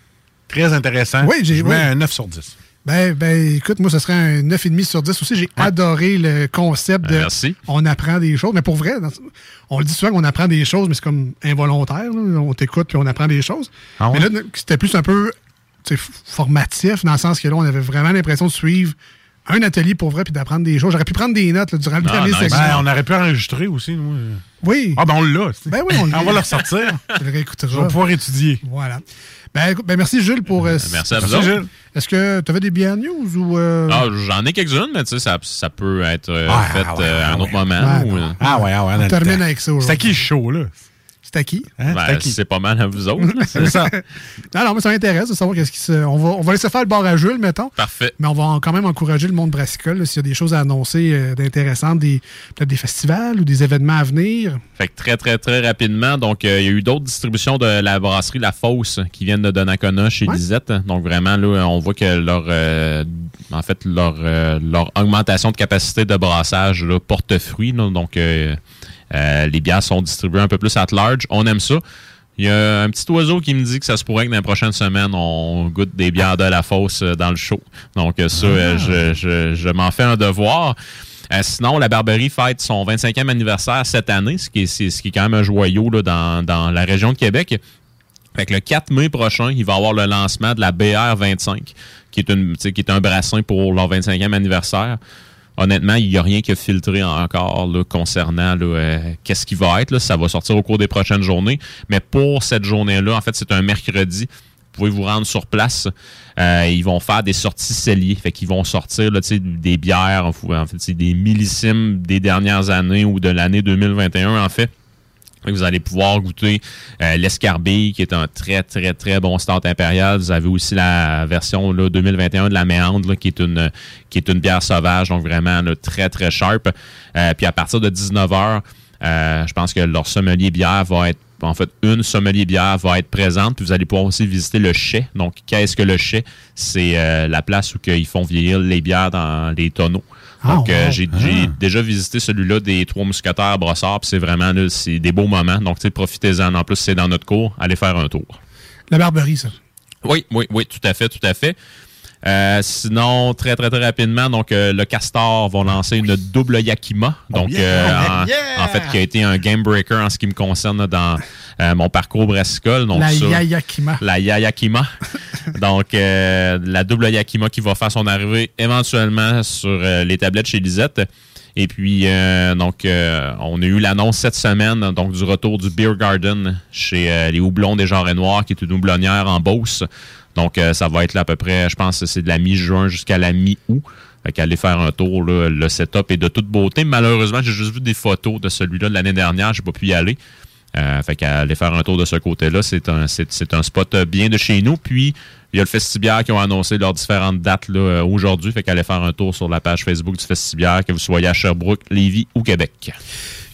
Très intéressant. Oui, j'ai- oui. un 9 sur 10. Ben, ben, écoute, moi, ce serait un 9,5 sur 10 aussi. J'ai adoré le concept de. Merci. On apprend des choses. Mais pour vrai, on le dit souvent qu'on apprend des choses, mais c'est comme involontaire. là. On t'écoute puis on apprend des choses. Ah ouais? Mais là, c'était plus un peu formatif, dans le sens que là, on avait vraiment l'impression de suivre un atelier pour vrai puis d'apprendre des choses. J'aurais pu prendre des notes là, durant le Ah, dernier segment. Ben, on aurait pu enregistrer aussi, nous. Oui. Ah, ben on l'a. Ben oui, on l'a. va le ressortir. Je le. Je vais pouvoir étudier. Voilà. Ben, écoute, ben, merci, Jules, pour. euh, Merci à vous Merci. Jules. Est-ce que tu avais des bières news ou. euh, Ah, J'en ai quelques-unes, mais tu sais, ça, ça peut être euh, Ah, fait ah ouais, euh, à ah un autre ouais. moment. Ouais, ou, bon. Ah ouais, ah ouais. On a le termine avec ça C'est qui show, là? C'est à qui? Hein? Ben, c'est pas mal à vous autres. là. C'est ça. non, non, mais ça m'intéresse de savoir qu'est-ce qui se. On va, on va laisser faire le bar à Jules, mettons. Parfait. Mais on va quand même encourager le monde brassicole s'il y a des choses à annoncer euh, d'intéressantes, des, peut-être des festivals ou des événements à venir. Fait que très, très, très rapidement. Donc, euh, il y a eu d'autres distributions de la brasserie La Fosse qui viennent de Donnacona chez Lisette. Donc, vraiment, là, on voit que leur, euh, en fait, leur, leur augmentation de capacité de brassage là, porte fruit. là. Donc, euh, les bières sont distribuées un peu plus at large. On aime ça. Il y a un petit oiseau qui me dit que ça se pourrait que dans les prochaines semaines, on goûte des bières de la fosse euh, dans le show. Donc, euh, ça, euh, je, je- je m'en fais un devoir. Euh, sinon, la Barberie fête son 25e anniversaire cette année, ce qui est, c'est- ce qui est quand même un joyau là, dans, dans la région de Québec. Fait que le 4 mai prochain, il va y avoir le lancement de la BR25, qui est, une, tu sais, qui est un brassin pour leur 25e anniversaire. Honnêtement, il n'y a rien qui a filtré encore là, concernant là, euh, qu'est-ce qui va être. Ça va sortir au cours des prochaines journées. Mais pour cette journée-là, en fait, c'est un mercredi. Vous pouvez vous rendre sur place. Euh, ils vont faire des sorties celliers. Fait qu'ils vont sortir là, des bières, en fait, des millésimes des dernières années ou de l'année 2021, en fait. Vous allez pouvoir goûter euh, l'escarbille, qui est un très, très, très bon start impérial. Vous avez aussi la version là, 2021 de la méandre, là, qui est une qui est une bière sauvage, donc vraiment là, très, très sharp. Euh, puis à partir de 19h, euh, je pense que leur sommelier bière va être en fait, une sommelier bière va être présente, vous allez pouvoir aussi visiter le chai. Donc, qu'est-ce que le chai? C'est euh, la place où ils font vieillir les bières dans les tonneaux. Ah, Donc, euh, wow. j'ai déjà visité celui-là des Trois Mousquetaires à Brossard, puis c'est vraiment, là, des beaux moments. Donc, profitez-en. En plus, c'est dans notre cours. Allez faire un tour. La Barberie, ça. Oui, oui, oui, tout à fait, tout à fait. Euh, sinon, très, très, très rapidement, donc euh, le Castor va lancer une double Yakima. Donc, yeah! euh, en, Yeah! en fait, qui a été un game breaker en ce qui me concerne dans mon parcours brassicole. Donc, la Yayakima. la Yayakima. Donc, euh, la double Yakima qui va faire son arrivée éventuellement sur euh, les tablettes chez Lisette. Et puis, euh, donc, on a eu l'annonce cette semaine donc du retour du Beer Garden chez les Houblons des Genres Noirs, qui est une houblonnière en Beauce. Donc, ça va être là à peu près, je pense que c'est de la mi-juin jusqu'à la mi-août. Fait qu'aller faire un tour, là, le setup est de toute beauté. Malheureusement, j'ai juste vu des photos de celui-là de l'année dernière. J'ai pas pu y aller. Euh, fait qu'aller faire un tour de ce côté-là, c'est un, c'est, c'est un spot euh, bien de chez nous. Puis, il y a le Festibière qui ont annoncé leurs différentes dates là, euh, aujourd'hui. Fait qu'aller faire un tour sur la page Facebook du Festibière, que vous soyez à Sherbrooke, Lévis ou Québec.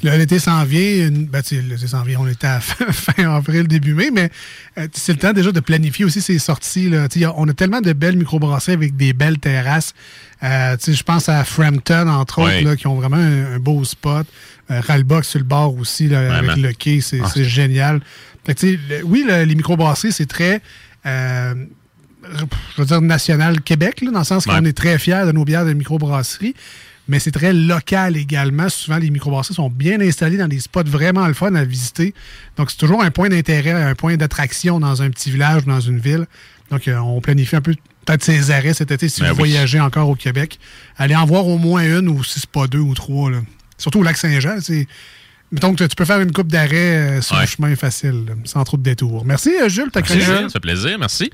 Là, L'été s'en vient. Ben, l'été s'en vient. On était à fin, avril, début mai, mais euh, c'est le temps déjà de planifier aussi ces sorties. Là. A- On a tellement de belles microbrasseries avec des belles terrasses. Euh, tu sais, je pense à Frampton, entre autres, là, qui ont vraiment un, un beau spot. Euh, Ralbox sur le bord aussi, là, avec le quai, c'est Ah. c'est génial. Fait que, tu sais, le- oui, le- les microbrasseries, c'est très. euh, je veux dire national Québec, là, dans le sens qu'on est très fiers de nos bières de microbrasserie, mais c'est très local également. Souvent, les microbrasseries sont bien installées dans des spots vraiment le fun à visiter. Donc, c'est toujours un point d'intérêt, un point d'attraction dans un petit village ou dans une ville. Donc, euh, on planifie un peu peut-être ces arrêts cet été si Ben vous oui. voyagez encore au Québec. Allez en voir au moins une ou si c'est pas deux ou trois. là. Surtout au lac Saint-Jean. c'est- Mettons que tu peux faire une coupe d'arrêt euh, sur Ouais. le chemin facile, sans trop de détours. Merci, euh, ta. Jules. Ça fait plaisir. Merci.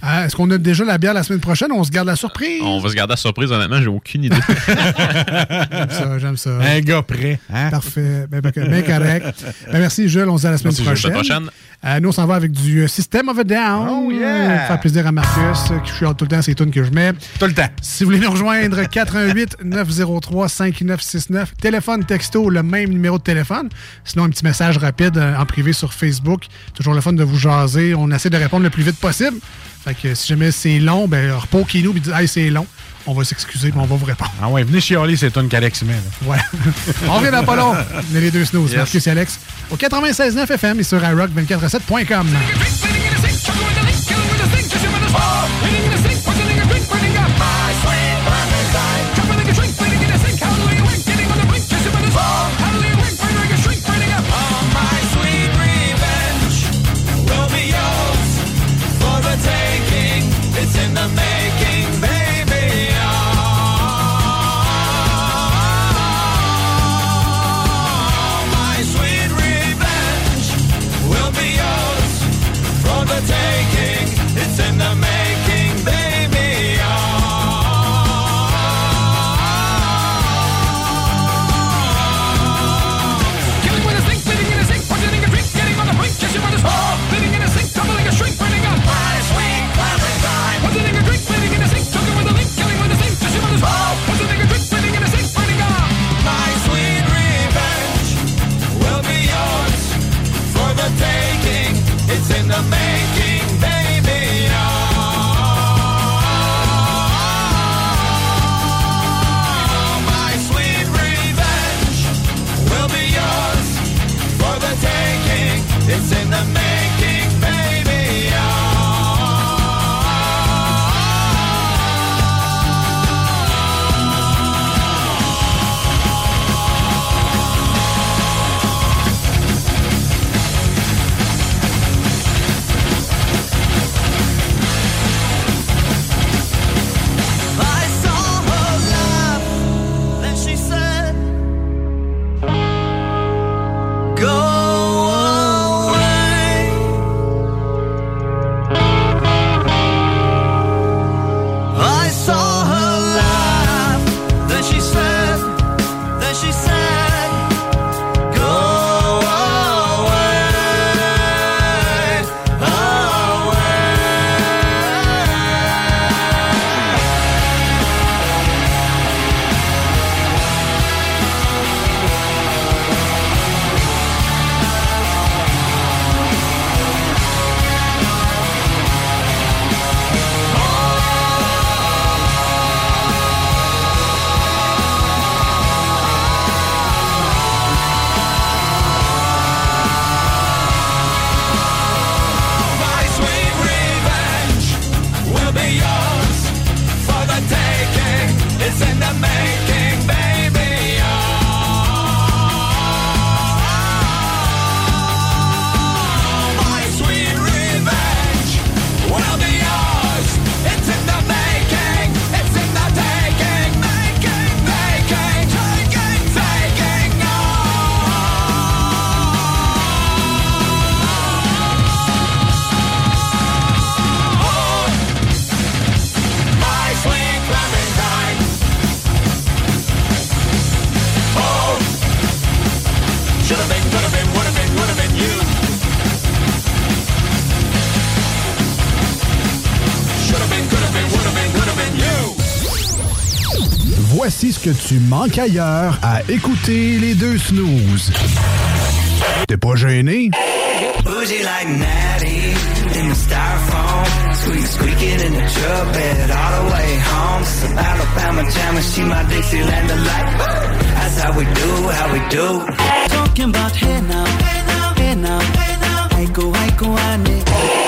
Ah, Est-ce qu'on a déjà la bière la semaine prochaine? Ou on se garde la surprise? On va se garder la surprise. Honnêtement, j'ai aucune idée. J'aime ça, j'aime ça. Un gars prêt. Hein? Parfait. Ben, ben, bien correct. Ben, merci, Jules. On se dit à la semaine Merci, prochaine. À la prochaine. Euh, nous, on s'en va avec du euh, System of a Down. Oh, yeah! Faire plaisir à Marcus, euh, qui chiale tout le temps ces tunes que je mets. Tout le temps. Si vous voulez nous rejoindre, 88 903 5969. Téléphone, texto, le même numéro de téléphone. Sinon, un petit message rapide en privé sur Facebook. Toujours le fun de vous jaser. On essaie de répondre le plus vite possible. Fait que si jamais c'est long, ben, repoquez-nous et dites Hey, c'est long. On va s'excuser et on va vous répondre. Ah ouais, venez chialer, c'est une qu'Alex met. là. Ouais. on revient dans pas long. On est les deux snooze. Yes. Marcus et Alex. Au 96.9 FM et sur iRock247.com. que tu manques ailleurs à écouter les deux snooze. T'es pas gêné? Bougie like Natty in the styrofoam. Squeak, squeaking in the truck bed all the way home. It's a Alabama jam and she my Dixieland delight. That's how we do, how we do. Talking about hey now, hey now, hey now, hey now. Aiko, aiko, ane. It's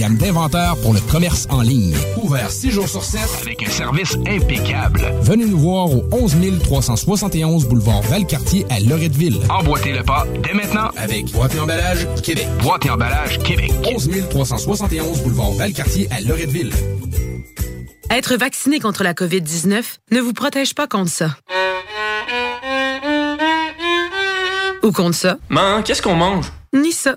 gamme d'inventaires pour le commerce en ligne. Ouvert 6 jours sur 7 Avec un service impeccable. Venez nous voir au 11 371 boulevard Valcartier à Loretteville. Emboîtez le pas dès maintenant avec Boîte et Emballage Québec. Boîte et emballage Québec. 11 371 boulevard Valcartier à Loretteville. Être vacciné contre la COVID-19 ne vous protège pas contre ça. Ou contre ça. Qu'est-ce qu'on mange? Ni ça.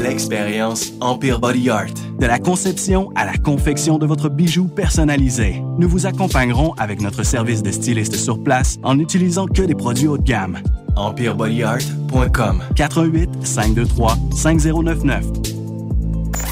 L'expérience Empire Body Art. De la conception à la confection de votre bijou personnalisé. Nous vous accompagnerons avec notre service de styliste sur place en n'utilisant que des produits haut de gamme. EmpireBodyArt.com 418 523 5099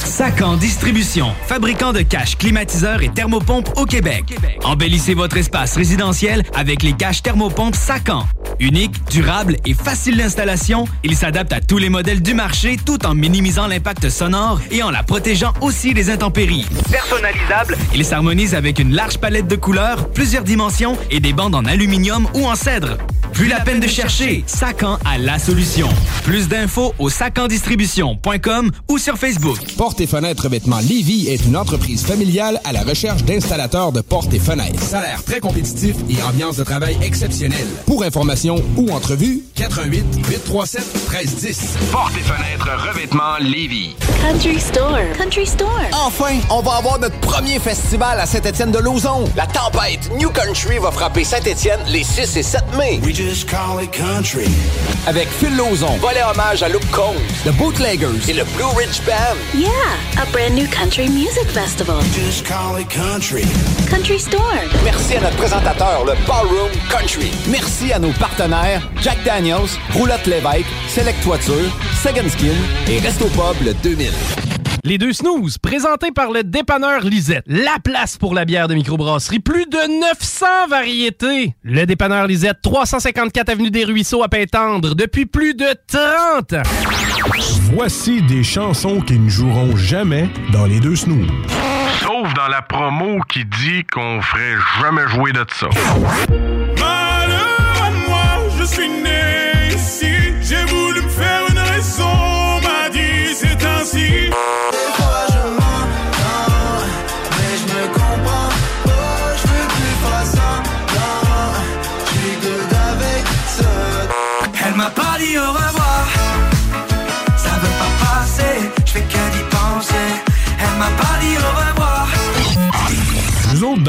Sacan Distribution, fabricant de caches, climatiseurs et thermopompes au Québec. Embellissez votre espace résidentiel avec les caches thermopompes Sacan. Unique, durable et facile d'installation, il s'adapte à tous les modèles du marché tout en minimisant l'impact sonore et en la protégeant aussi des intempéries. Personnalisable, il s'harmonise avec une large palette de couleurs, plusieurs dimensions et des bandes en aluminium ou en cèdre. Plus la peine de chercher, Sacan a la solution. Plus d'infos au sacandistribution.com ou sur Facebook. Porte et fenêtres revêtement Lévy est une entreprise familiale à la recherche d'installateurs de portes et fenêtres. Salaire très compétitif et ambiance de travail exceptionnelle. Pour information ou entrevue, 88 837 1310. Porte et fenêtres revêtement Lévis. Country Store. Country Store. Enfin, on va avoir notre premier festival à Saint-Étienne-de-Lauzon. La tempête New Country va frapper Saint-Étienne les 6 et 7 mai. We just call it country. Avec Phil Lauzon, volet hommage à Luke Combs, The Bootleggers et le Blue Ridge Band. Yeah, a brand new country music festival. Just call it country. Country Store. Merci à notre présentateur, le Ballroom Country. Merci à nos partenaires Jack Daniels, Roulotte Lévesque, Select Toiture, Second Skin et Resto Pub le 2000. Les deux snooze, présentés par le dépanneur Lisette. La place pour la bière de microbrasserie. Plus de 900 variétés. Le dépanneur Lisette, 354 Avenue des Ruisseaux à Pintendre, depuis plus de 30 ans. Voici des chansons qui ne joueront jamais dans les deux snooze. Sauf dans la promo qui dit qu'on ferait jamais jouer de ça.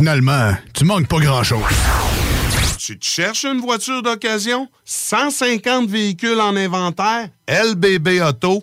finalement, tu manques pas grand-chose. Tu te cherches une voiture d'occasion? 150 véhicules en inventaire? LBB Auto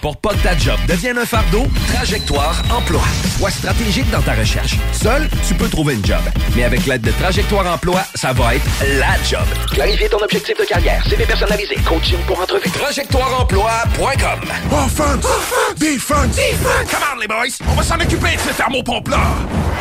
Pour pas que ta job devienne un fardeau, Trajectoire Emploi. Sois stratégique dans ta recherche. Seul, tu peux trouver une job. Mais avec l'aide de Trajectoire Emploi, ça va être la job. Clarifier ton objectif de carrière, CV personnalisé, coaching pour entrevue. TrajectoireEmploi.com Offense! Defense! Defense! Come on, les boys! On va s'en occuper de ce thermopompe-là!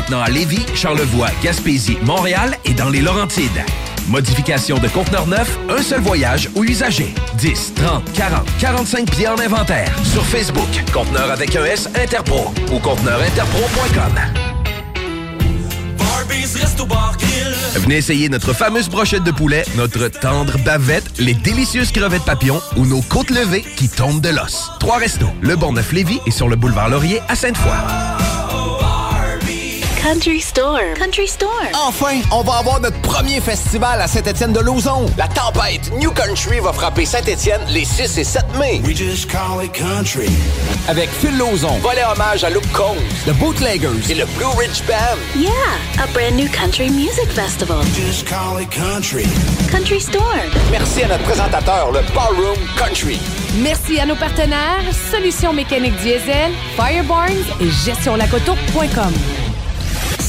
Maintenant à Lévis, Charlevoix, Gaspésie, Montréal et dans les Laurentides. Modification de conteneur neuf, un seul voyage ou usager. 10, 30, 40, 45 pieds en inventaire. Sur Facebook, conteneur avec un S Interpro ou conteneurinterpro.com. Venez essayer notre fameuse brochette de poulet, notre tendre bavette, les délicieuses crevettes papillons ou nos côtes levées qui tombent de l'os. Trois restos, le Bonneuf Lévis et sur le boulevard Laurier à Sainte-Foy. Country Store. Country Store. Enfin, on va avoir notre premier festival à Saint-Étienne-de-Lauzon. La tempête New Country va frapper Saint-Étienne les 6 et 7 mai. We just call it country. Avec Phil Lauzon, volet hommage à Luke Combs, The Bootleggers et le Blue Ridge Band. Yeah, a brand new country music festival. Just call it country. Country Store. Merci à notre présentateur, le Ballroom Country. Merci à nos partenaires Solutions mécaniques diesel, Firebarns et gestionlacoto.com.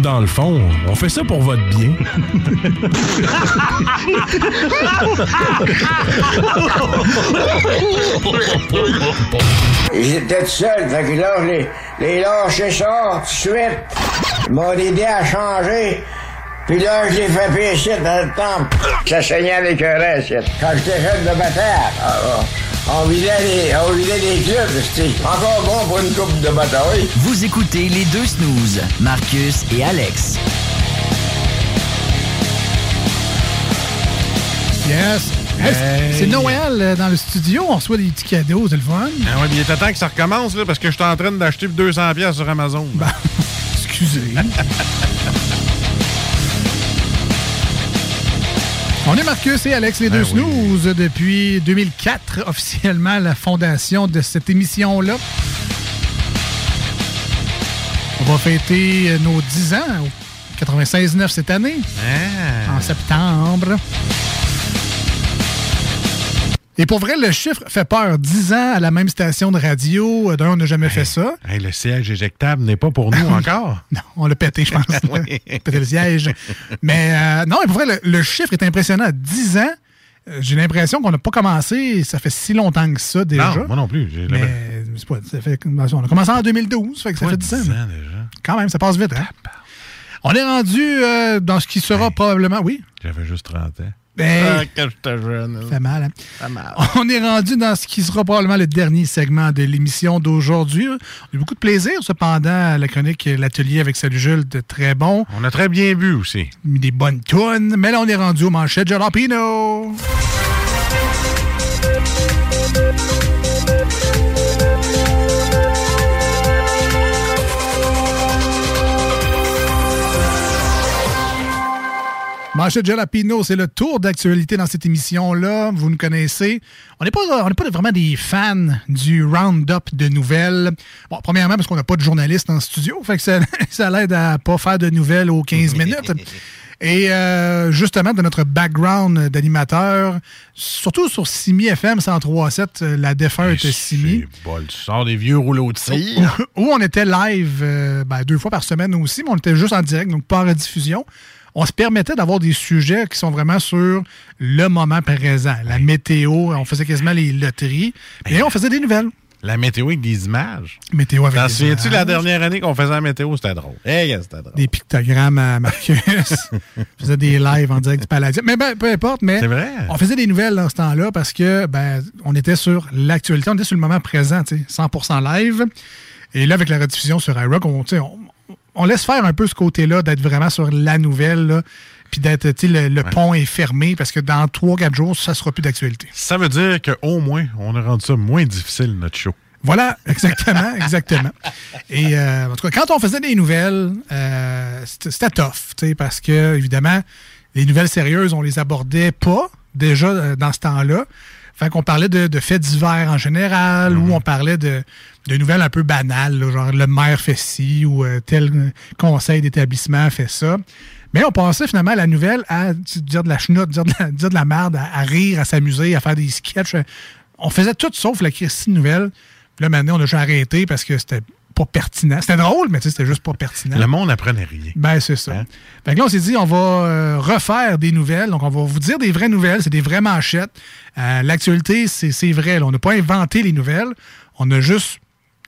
Dans le fond, on fait ça pour votre bien. J'étais tout seul, fait que là, je les, les lâché ça tout de suite. Ils m'ont aidé à changer. Puis là, je l'ai fait pécher dans le temple. Ça saignait avec un reste. Quand j'étais jeune de bataille, ah, ah, on vidait les, on vidait les clubs, c'était encore bon pour une coupe de bataille. Vous écoutez les deux snooze, Marcus et Alex. Yes. Hey, Hey. C'est Noël euh, dans le studio. On reçoit des petits cadeaux, c'est le fun. Ah ouais, mais il est temps que ça recommence, là, parce que je suis en train d'acheter pour 200$ piastres sur Amazon. Excusez. On est Marcus et Alex, les deux Ben oui. snooze, depuis 2004, officiellement la fondation de cette émission-là. On va fêter euh, nos 10 ans, au 96-9 cette année, Ah. en septembre. Et pour vrai, le chiffre fait peur. 10 ans à la même station de radio, d'un, on n'a jamais fait ça. Hey, le siège éjectable n'est pas pour nous encore. Non, on l'a pété, je pense. pété le siège. Mais euh, non, pour vrai, le, le chiffre est impressionnant. À 10 ans, euh, j'ai l'impression qu'on n'a pas commencé, ça fait si longtemps que ça déjà. Non, moi non plus. Mais pas, ça fait, on a commencé en 2012, fait que ça fait 10 ans. 10 ans mais Quand même, ça passe vite. Hein? On est rendu euh, dans ce qui sera probablement... Oui? J'avais juste 30 ans. Ben, Ah, jeune. Ça fait mal, hein? Fait mal. On est rendu dans ce qui sera probablement le dernier segment de l'émission d'aujourd'hui. On a eu beaucoup de plaisir, cependant, à la chronique L'Atelier avec Salut Jules, de très bon. On a très bien bu aussi. Des bonnes tunes. Mais là, on est rendu au manchette Jalapino. Manchette Jalapino, c'est le tour d'actualité dans cette émission-là. Vous nous connaissez. On n'est pas, on pas vraiment des fans du round-up de nouvelles. Bon, premièrement, parce qu'on n'a pas de journaliste en studio. Fait que ça, ça l'aide à pas faire de nouvelles aux 15 minutes. Et euh, justement, de notre background d'animateur, surtout sur Simi FM 103.7, euh, la défunte Simi, Bol, tu sors des vieux rouleaux de cire. où on était live euh, ben, deux fois par semaine aussi, mais on était juste en direct, donc pas en rediffusion. On se permettait d'avoir des sujets qui sont vraiment sur le moment présent. La météo, on faisait quasiment les loteries, et on faisait des nouvelles. La météo avec des images. Météo avec T'en des souviens-tu images? la dernière année qu'on faisait la météo? C'était drôle. Hey, c'était drôle. Des pictogrammes à Marcus. on faisait des lives en direct du Palladium. Mais ben, peu importe, mais C'est vrai. on faisait des nouvelles dans ce temps-là parce que ben, on était sur l'actualité, on était sur le moment présent, tu sais, 100% live. Et là, avec la rediffusion sur iRock, on, on, on laisse faire un peu ce côté-là, d'être vraiment sur la nouvelle, là, puis d'être, le, pont est fermé parce que dans 3-4 jours, ça sera plus d'actualité. Ça veut dire qu'au moins, on a rendu ça moins difficile, notre show. Voilà, exactement, exactement. Et euh, en tout cas, quand on faisait des nouvelles, euh, c'était tough, tu sais, parce que, évidemment, les nouvelles sérieuses, on les abordait pas déjà euh, dans ce temps-là. Fait qu'on parlait de, de faits divers en général, ou on parlait de, de nouvelles un peu banales, là, genre le maire fait ci, ou euh, tel conseil d'établissement fait ça. Mais on passait finalement à la nouvelle à dire de la chenoute, dire de la, dire de la merde, à, à rire, à s'amuser, à faire des sketchs. On faisait tout sauf la Christine Nouvelle. Puis là, maintenant, on a juste arrêté parce que c'était pas pertinent. C'était drôle, mais tu sais, c'était juste pas pertinent. Le monde n'apprenait rien. Ben, c'est ça. Fait que là, on s'est dit, on va euh, refaire des nouvelles. Donc, on va vous dire des vraies nouvelles. C'est des vraies manchettes. Euh, L'actualité, c'est vrai. là. On n'a pas inventé les nouvelles. On a juste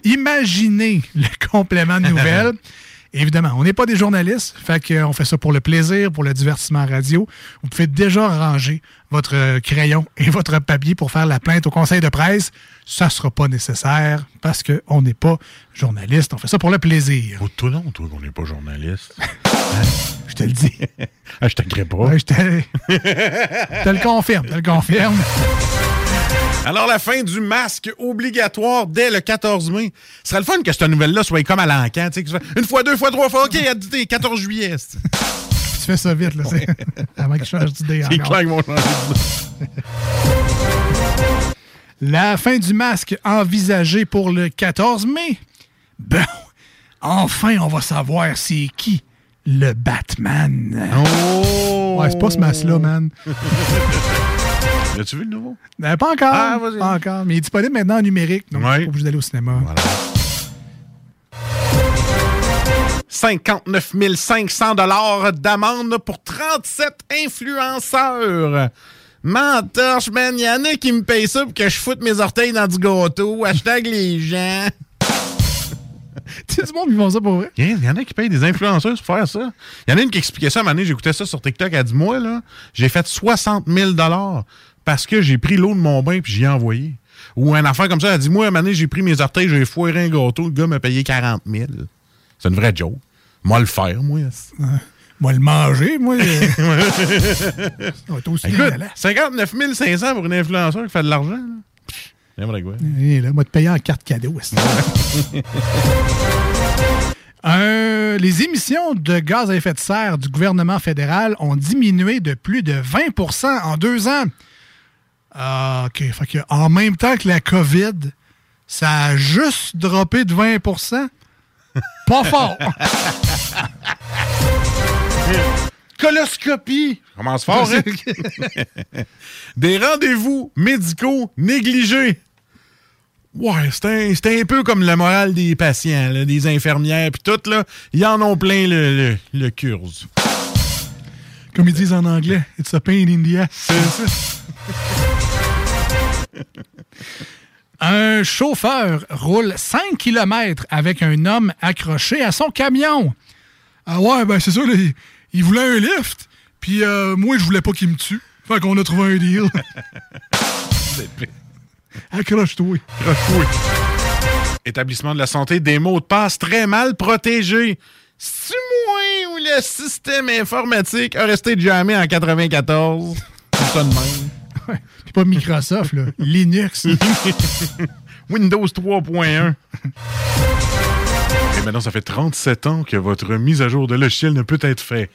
imaginé le complément de nouvelles. Évidemment, on n'est pas des journalistes, fait qu'on fait ça pour le plaisir, pour le divertissement radio. Vous pouvez déjà ranger votre euh, crayon et votre papier pour faire la plainte au conseil de presse. Ça ne sera pas nécessaire parce qu'on n'est pas journaliste. On fait ça pour le plaisir. Oh, toi non, toi, qu'on n'est pas journaliste. Je te le dis. ah, je t'agrée pas. Ouais, je te je te le confirme, je te le confirme. Alors, la fin du masque obligatoire dès le 14 mai. Ce serait le fun que cette nouvelle-là soit comme à l'encan. que Une fois, deux fois, trois fois. OK, à 14 juillet. Tu fais ça? Vite, là, c'est- avant qu'il change d'idée C'est clair qu'ils vont changer d'idée. La fin du masque envisagée pour le 14 mai. Bon, enfin, on va savoir c'est qui le Batman. Oh! Ouais, c'est pas ce masque-là, man. As-tu vu le nouveau? Euh, pas encore. Ah, pas encore. Mais il est disponible maintenant en numérique. Donc, Ouais. pas obligé d'aller au cinéma. 59 500 d'amende pour 37 influenceurs. Mentorche, man, y en a qui me payent ça pour que je foute mes orteils dans du gâteau. Hashtag les gens. Tu sais, du monde qui font ça pour vrai? Il y en a qui payent des influenceurs pour faire ça. Il y en a une qui expliquait ça à un moment donné, j'écoutais ça sur TikTok, elle dit Moi, là, j'ai fait 60 000 parce que j'ai pris l'eau de mon bain puis j'y ai envoyé. Ou un affaire comme ça, elle dit Moi, à un moment donné, j'ai pris mes orteils, j'ai foiré un gâteau, le gars m'a payé 40 000. C'est une vraie joke. Moi, le faire, moi. Moi, le manger, moi. Ça va être aussi Écoute, dégueulasse. 59 500 pour une influenceur qui fait de l'argent. N'importe quoi. Et là, moi, te payer en carte cadeau. Euh, les émissions de gaz à effet de serre du gouvernement fédéral ont diminué de plus de 20% en deux ans. Ah, OK. Fait que en même temps que la COVID, ça a juste droppé de 20% Pas fort. Coloscopie. Commence fort, hein? Des rendez-vous médicaux négligés. Ouais, c'est un, peu comme la morale des patients, là, des infirmières, puis tout, là. Ils en ont plein le, le, le curse. Comme ils disent en anglais, it's a pain in the ass. Un chauffeur roule 5 km avec un homme accroché à son camion. Ah ouais, ben c'est ça, là, il, voulait un lift, puis euh, moi, je voulais pas qu'il me tue. Fait qu'on a trouvé un deal. Accroche-toi. Accroche-toi. Établissement de la santé, des mots de passe très mal protégés. C'est moi où le système informatique a resté jamais en 94. C'est ça de même. Puis pas Microsoft, là. Linux. Windows 3.1. Et maintenant, ça fait 37 ans que votre mise à jour de logiciel ne peut être faite.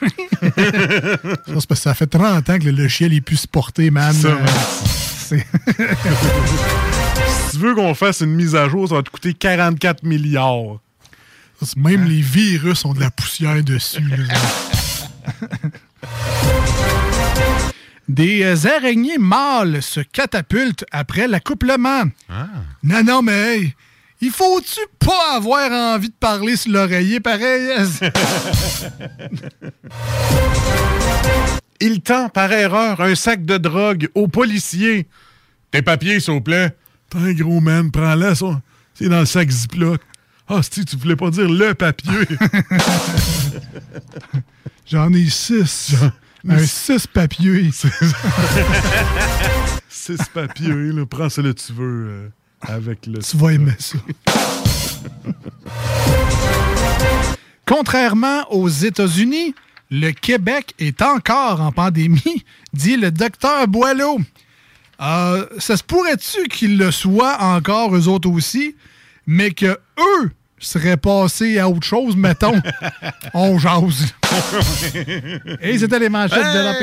Ça, c'est parce que ça fait 30 ans que le logiciel est plus supporté, man. Ça, Euh, man. c'est- Si tu veux qu'on fasse une mise à jour, ça va te coûter 44 milliards. Même les virus ont de la poussière dessus. là. Des euh, araignées mâles se catapultent après l'accouplement. Non, non, mais hey, il faut-tu pas avoir envie de parler sur l'oreiller pareil? Il tend par erreur un sac de drogue au policier. Tes papiers, s'il vous plaît. T'es un gros man, prends-le, ça. C'est dans le sac Ziploc. Ah, si tu voulais pas dire le papier. J'en ai six. Un six papiers. Six papiers, là. Prends celui que tu veux euh, avec le. Tu vas aimer ça. Contrairement aux États-Unis, le Québec est encore en pandémie, dit le docteur Boileau. Euh, ça se pourrait-tu qu'ils le soient encore, eux autres aussi, mais que eux seraient passés à autre chose, mettons? On jase. Et c'était les manchettes de la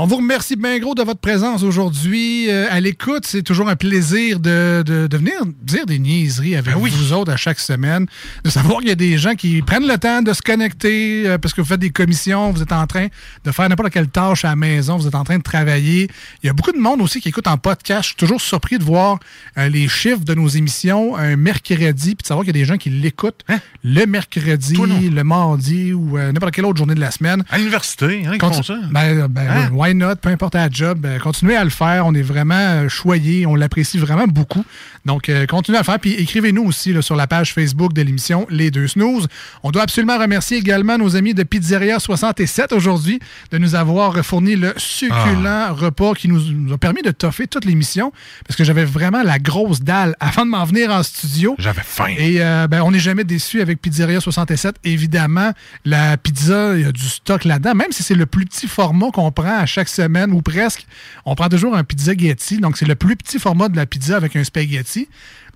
On vous remercie bien gros de votre présence aujourd'hui euh, à l'écoute. C'est toujours un plaisir de, de, de venir dire des niaiseries avec Ben vous autres à chaque semaine. De savoir qu'il y a des gens qui prennent le temps de se connecter euh, parce que vous faites des commissions, vous êtes en train de faire n'importe quelle tâche à la maison, vous êtes en train de travailler. Il y a beaucoup de monde aussi qui écoute en podcast. Je suis toujours surpris de voir euh, les chiffres de nos émissions un mercredi puis de savoir qu'il y a des gens qui l'écoutent le mercredi, le mardi ou euh, n'importe quelle autre journée de la semaine. À l'université, hein, Conti- font ça. Ben, ben, Hein? why not? Peu importe la job. euh, continuez à le faire. On est vraiment euh, choyés. On l'apprécie vraiment beaucoup. Donc, euh, continuez à le faire. Puis écrivez-nous aussi là, sur la page Facebook de l'émission Les Deux Snooze. On doit absolument remercier également nos amis de Pizzeria 67 aujourd'hui de nous avoir fourni le succulent Ah. repas qui nous, nous a permis de toffer toute l'émission parce que j'avais vraiment la grosse dalle avant de m'en venir en studio. J'avais faim. Et euh, ben, on n'est jamais déçu avec Pizzeria 67. Évidemment, la pizza, il y a du stock là-dedans. Même si c'est le plus petit format qu'on prend à chaque semaine ou presque, on prend toujours un pizza Getty. Donc, c'est le plus petit format de la pizza avec un spaghetti.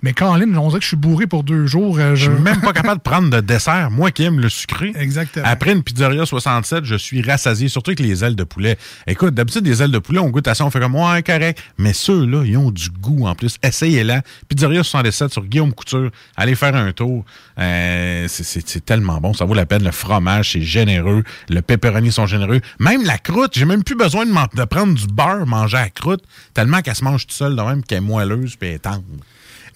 Mais Caroline, on dirait que je suis bourré pour deux jours. euh, Je suis même pas capable de prendre de dessert, moi qui aime le sucré. Exactement. Après une pizzeria 67, je suis rassasié, surtout avec les ailes de poulet. Écoute, d'habitude, des ailes de poulet, on goûte à ça, on fait comme, ouais, correct. Mais ceux-là, ils ont du goût en plus. Essayez-la. Pizzeria 67 sur Guillaume Couture. Allez faire un tour. Euh, c'est- tellement bon. Ça vaut la peine. Le fromage, c'est généreux. Le pepperoni sont généreux. Même la croûte, j'ai même plus besoin de, prendre du beurre, manger la croûte, tellement qu'elle se mange toute seule de même, qu'elle est moelleuse puis elle est tendre.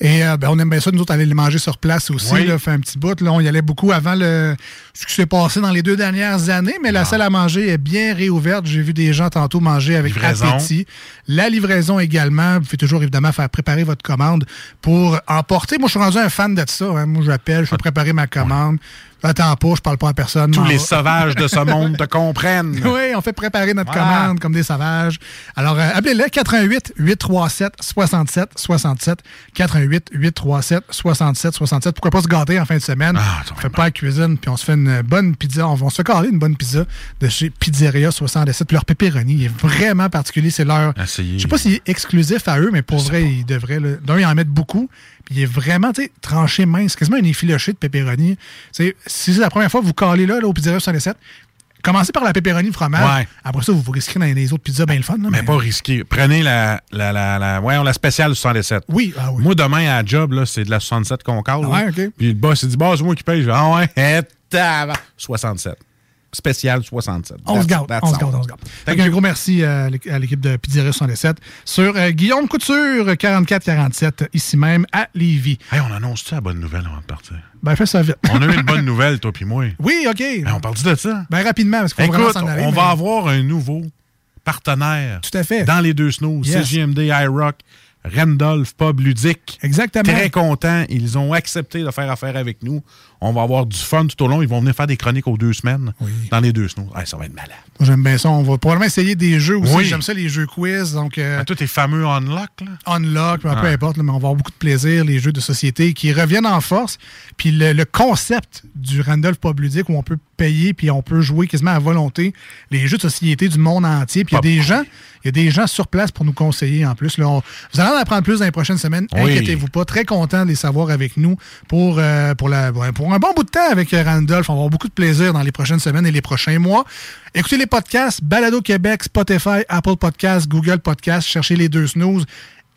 Et euh, ben, on aime bien ça, nous autres, aller les manger sur place aussi, Oui. là, fait un petit bout. Là, on y allait beaucoup avant le, ce qui s'est passé dans les deux dernières années, mais la salle à manger est bien réouverte. J'ai vu des gens tantôt manger avec Livraison. appétit. La livraison également. Vous pouvez toujours, évidemment, faire préparer votre commande pour emporter. Moi, je suis rendu un fan de ça. hein. Moi, j'appelle, je fais préparer ma commande. Attends pas, je parle pas à personne. Tous les va. sauvages de ce monde te comprennent. Oui, on fait préparer notre Voilà. commande comme des sauvages. Alors, euh, appelez-le 88 837 67 67 88 837 67 67. Pourquoi pas se gâter en fin de semaine? on fait pas la cuisine, puis on se fait une bonne pizza. On, va- se caler une bonne pizza de chez Pizzeria 67. Puis leur pepperoni, est vraiment particulier. C'est leur... Je sais pas s'il est exclusif à eux, mais pour vrai, ils devraient... D'un, ils en mettent beaucoup. Il est vraiment, tu sais, tranché mince, quasiment un effiloché de pepperoni. Si c'est la première fois que vous calez là, là au Pizzeria 67, commencez par la pepperoni fromage. Ouais. Après ça, vous vous risquez dans les autres pizzas bien le fun. là, Mais pas risqué. Prenez la, la, la, la, ouais, la spéciale 67. Oui, ah oui. Moi, demain, à la job, c'est de la 67 qu'on cale. Ah ouais, là. OK. Puis le boss, il dit, bah, c'est moi qui paye. Je dis, ah ouais, eh, tabarnak. 67. Spécial 67. On se garde, on se garde, on se garde. You. gros merci euh, à l'équ- à l'équipe de Pizzeria 67 sur euh, Guillaume Couture, 4447, ici même à Lévis. Hey, on annonce-tu la bonne nouvelle avant de partir? Ben, fais ça vite. On a eu une bonne nouvelle, toi puis moi. Oui, OK. Ben, on parle de ça? Ben, rapidement, parce qu'il faut vraiment Écoute, s'en aller. on mais- va avoir un nouveau partenaire. Tout à fait. Dans les deux snows. Yes. CGMD, iRock, Randolph, Pub Ludique. Exactement. Très contents. Ils ont accepté de faire affaire avec nous. On va avoir du fun tout au long. Ils vont venir faire des chroniques aux deux semaines dans les deux snows. Hey, ça va être malade. J'aime bien ça. On va probablement essayer des jeux aussi. Oui. J'aime ça, les jeux quiz. Donc, euh, Ah, Tous tes fameux unlock, là? Unlock, peu Ouais. importe, là, mais on va avoir beaucoup de plaisir, les jeux de société qui reviennent en force. Puis le, le concept du Randolph Pub Ludique où on peut payer puis on peut jouer quasiment à volonté les jeux de société du monde entier. Puis il y a des gens, il y a des gens sur place pour nous conseiller en plus. Là, on- vous allez en apprendre plus dans les prochaines semaines. Oui. Inquiétez-vous pas. Très content de les savoir avec nous pour, euh, pour, la, pour un bon bout de temps avec euh, Randolph. On va avoir beaucoup de plaisir dans les prochaines semaines et les prochains mois. Écoutez les podcasts, Balado Québec, Spotify, Apple Podcasts, Google Podcasts, cherchez les deux snooze.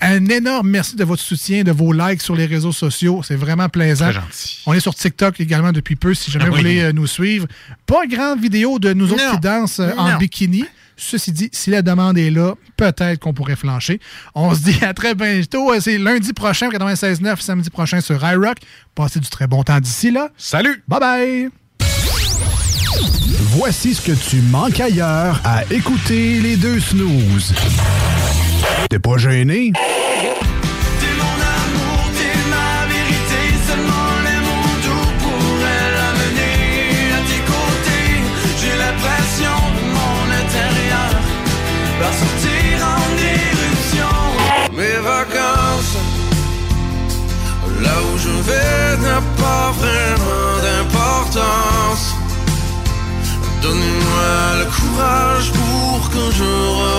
Un énorme merci de votre soutien, de vos likes sur les réseaux sociaux. C'est vraiment plaisant. Très gentil. On est sur TikTok également depuis peu, si jamais vous voulez euh, nous suivre. Pas grande vidéo de nous autres Non. qui dansent euh, en Non. bikini. Ceci dit, si la demande est là, peut-être qu'on pourrait flancher. On se dit à très bientôt. Euh, C'est lundi prochain, 96.9, samedi prochain sur iRock. Passez du très bon temps d'ici là. Salut! Bye bye! Voici ce que tu manques ailleurs à écouter les deux snooze. T'es pas gêné? T'es mon amour, t'es ma vérité, seulement les mots doux pourraient l'amener à tes côtés. J'ai l'impression que mon intérieur va sortir en éruption. Mes vacances, là où je vais, n'a pas vraiment d'importance. Donnez-moi le courage pour que je recommence.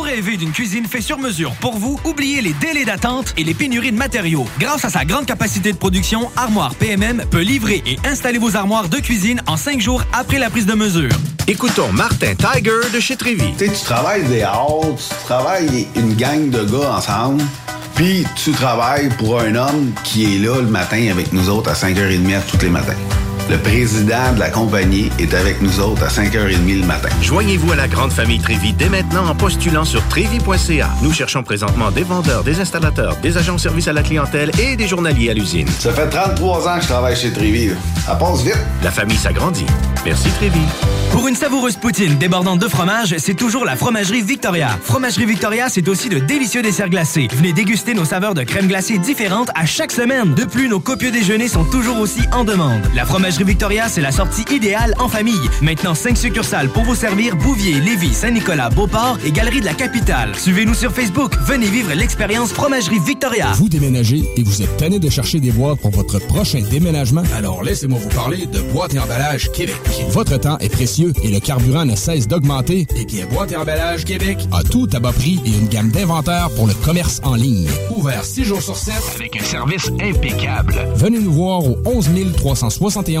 Rêvez d'une cuisine faite sur mesure pour vous? Oubliez les délais d'attente et les pénuries de matériaux. Grâce à sa grande capacité de production, Armoire PMM peut livrer et installer vos armoires de cuisine en cinq jours après la prise de mesure. Écoutons Martin Tiger de chez Trévy. Tu sais, tu travailles des heures, tu travailles une gang de gars ensemble, puis tu travailles pour un homme qui est là le matin avec nous autres à 5h30 tous les matins. Le président de la compagnie est avec nous autres à 5h30 le matin. Joignez-vous à la grande famille Trévi dès maintenant en postulant sur trévi.ca. Nous cherchons présentement des vendeurs, des installateurs, des agents de service à la clientèle et des journaliers à l'usine. Ça fait 33 ans que je travaille chez Trévi. Ça passe vite. La famille s'agrandit. Merci Trévi. Pour une savoureuse poutine débordante de fromage, c'est toujours la Fromagerie Victoria. Fromagerie Victoria, c'est aussi de délicieux desserts glacés. Venez déguster nos saveurs de crème glacée différentes à chaque semaine. De plus, nos copieux déjeuners sont toujours aussi en demande. La Fromagerie Victoria, c'est la sortie idéale en famille. Maintenant, 5 succursales pour vous servir Bouvier, Lévis, Saint-Nicolas, Beauport et Galerie de la Capitale. Suivez-nous sur Facebook. Venez vivre l'expérience Fromagerie Victoria. Vous déménagez et vous êtes tanné de chercher des boîtes pour votre prochain déménagement? Alors laissez-moi vous parler de Boîte et Emballage Québec. Votre temps est précieux et le carburant ne cesse d'augmenter. Eh bien, Boîte et Emballage Québec a tout à bas prix et une gamme d'inventaires pour le commerce en ligne. Ouvert 6 jours sur 7 Avec un service impeccable. Venez nous voir au 11 371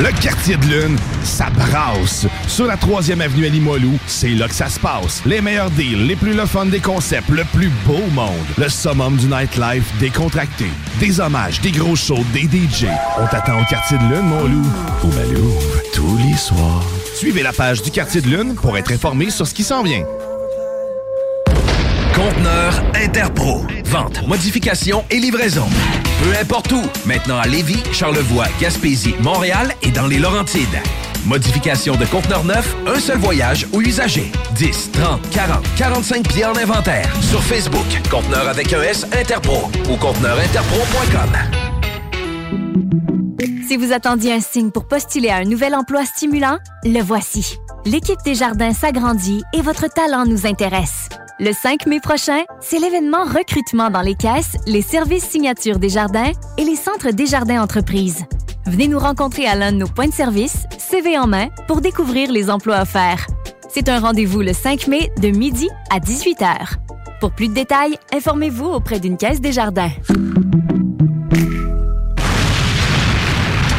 Le quartier de lune, ça brasse. Sur la 3e avenue à Limoilou, c'est là que ça se passe. Les meilleurs deals, les plus le fun des concepts, le plus beau monde. Le summum du nightlife décontracté. Des hommages, des gros shows, des DJ. On t'attend au quartier de lune, mon loup. Au Malou, tous les soirs. Suivez la page du quartier de lune pour être informé sur ce qui s'en vient. Conteneur Interpro. Vente, modification et livraison. Peu importe où. Maintenant à Lévis, Charlevoix, Gaspésie, Montréal et dans les Laurentides. Modification de conteneur neuf, un seul voyage ou usager. 10, 30, 40, 45 pieds en inventaire. Sur Facebook, conteneur avec un S Interpro ou conteneurinterpro.com. Si vous attendiez un signe pour postuler à un nouvel emploi stimulant, le voici. L'équipe des jardins s'agrandit et votre talent nous intéresse. Le 5 mai prochain, c'est l'événement recrutement dans les caisses, les services signatures des jardins et les centres des jardins entreprises. Venez nous rencontrer à l'un de nos points de service, CV en main, pour découvrir les emplois offerts. C'est un rendez-vous le 5 mai de midi à 18h. Pour plus de détails, informez-vous auprès d'une caisse des jardins.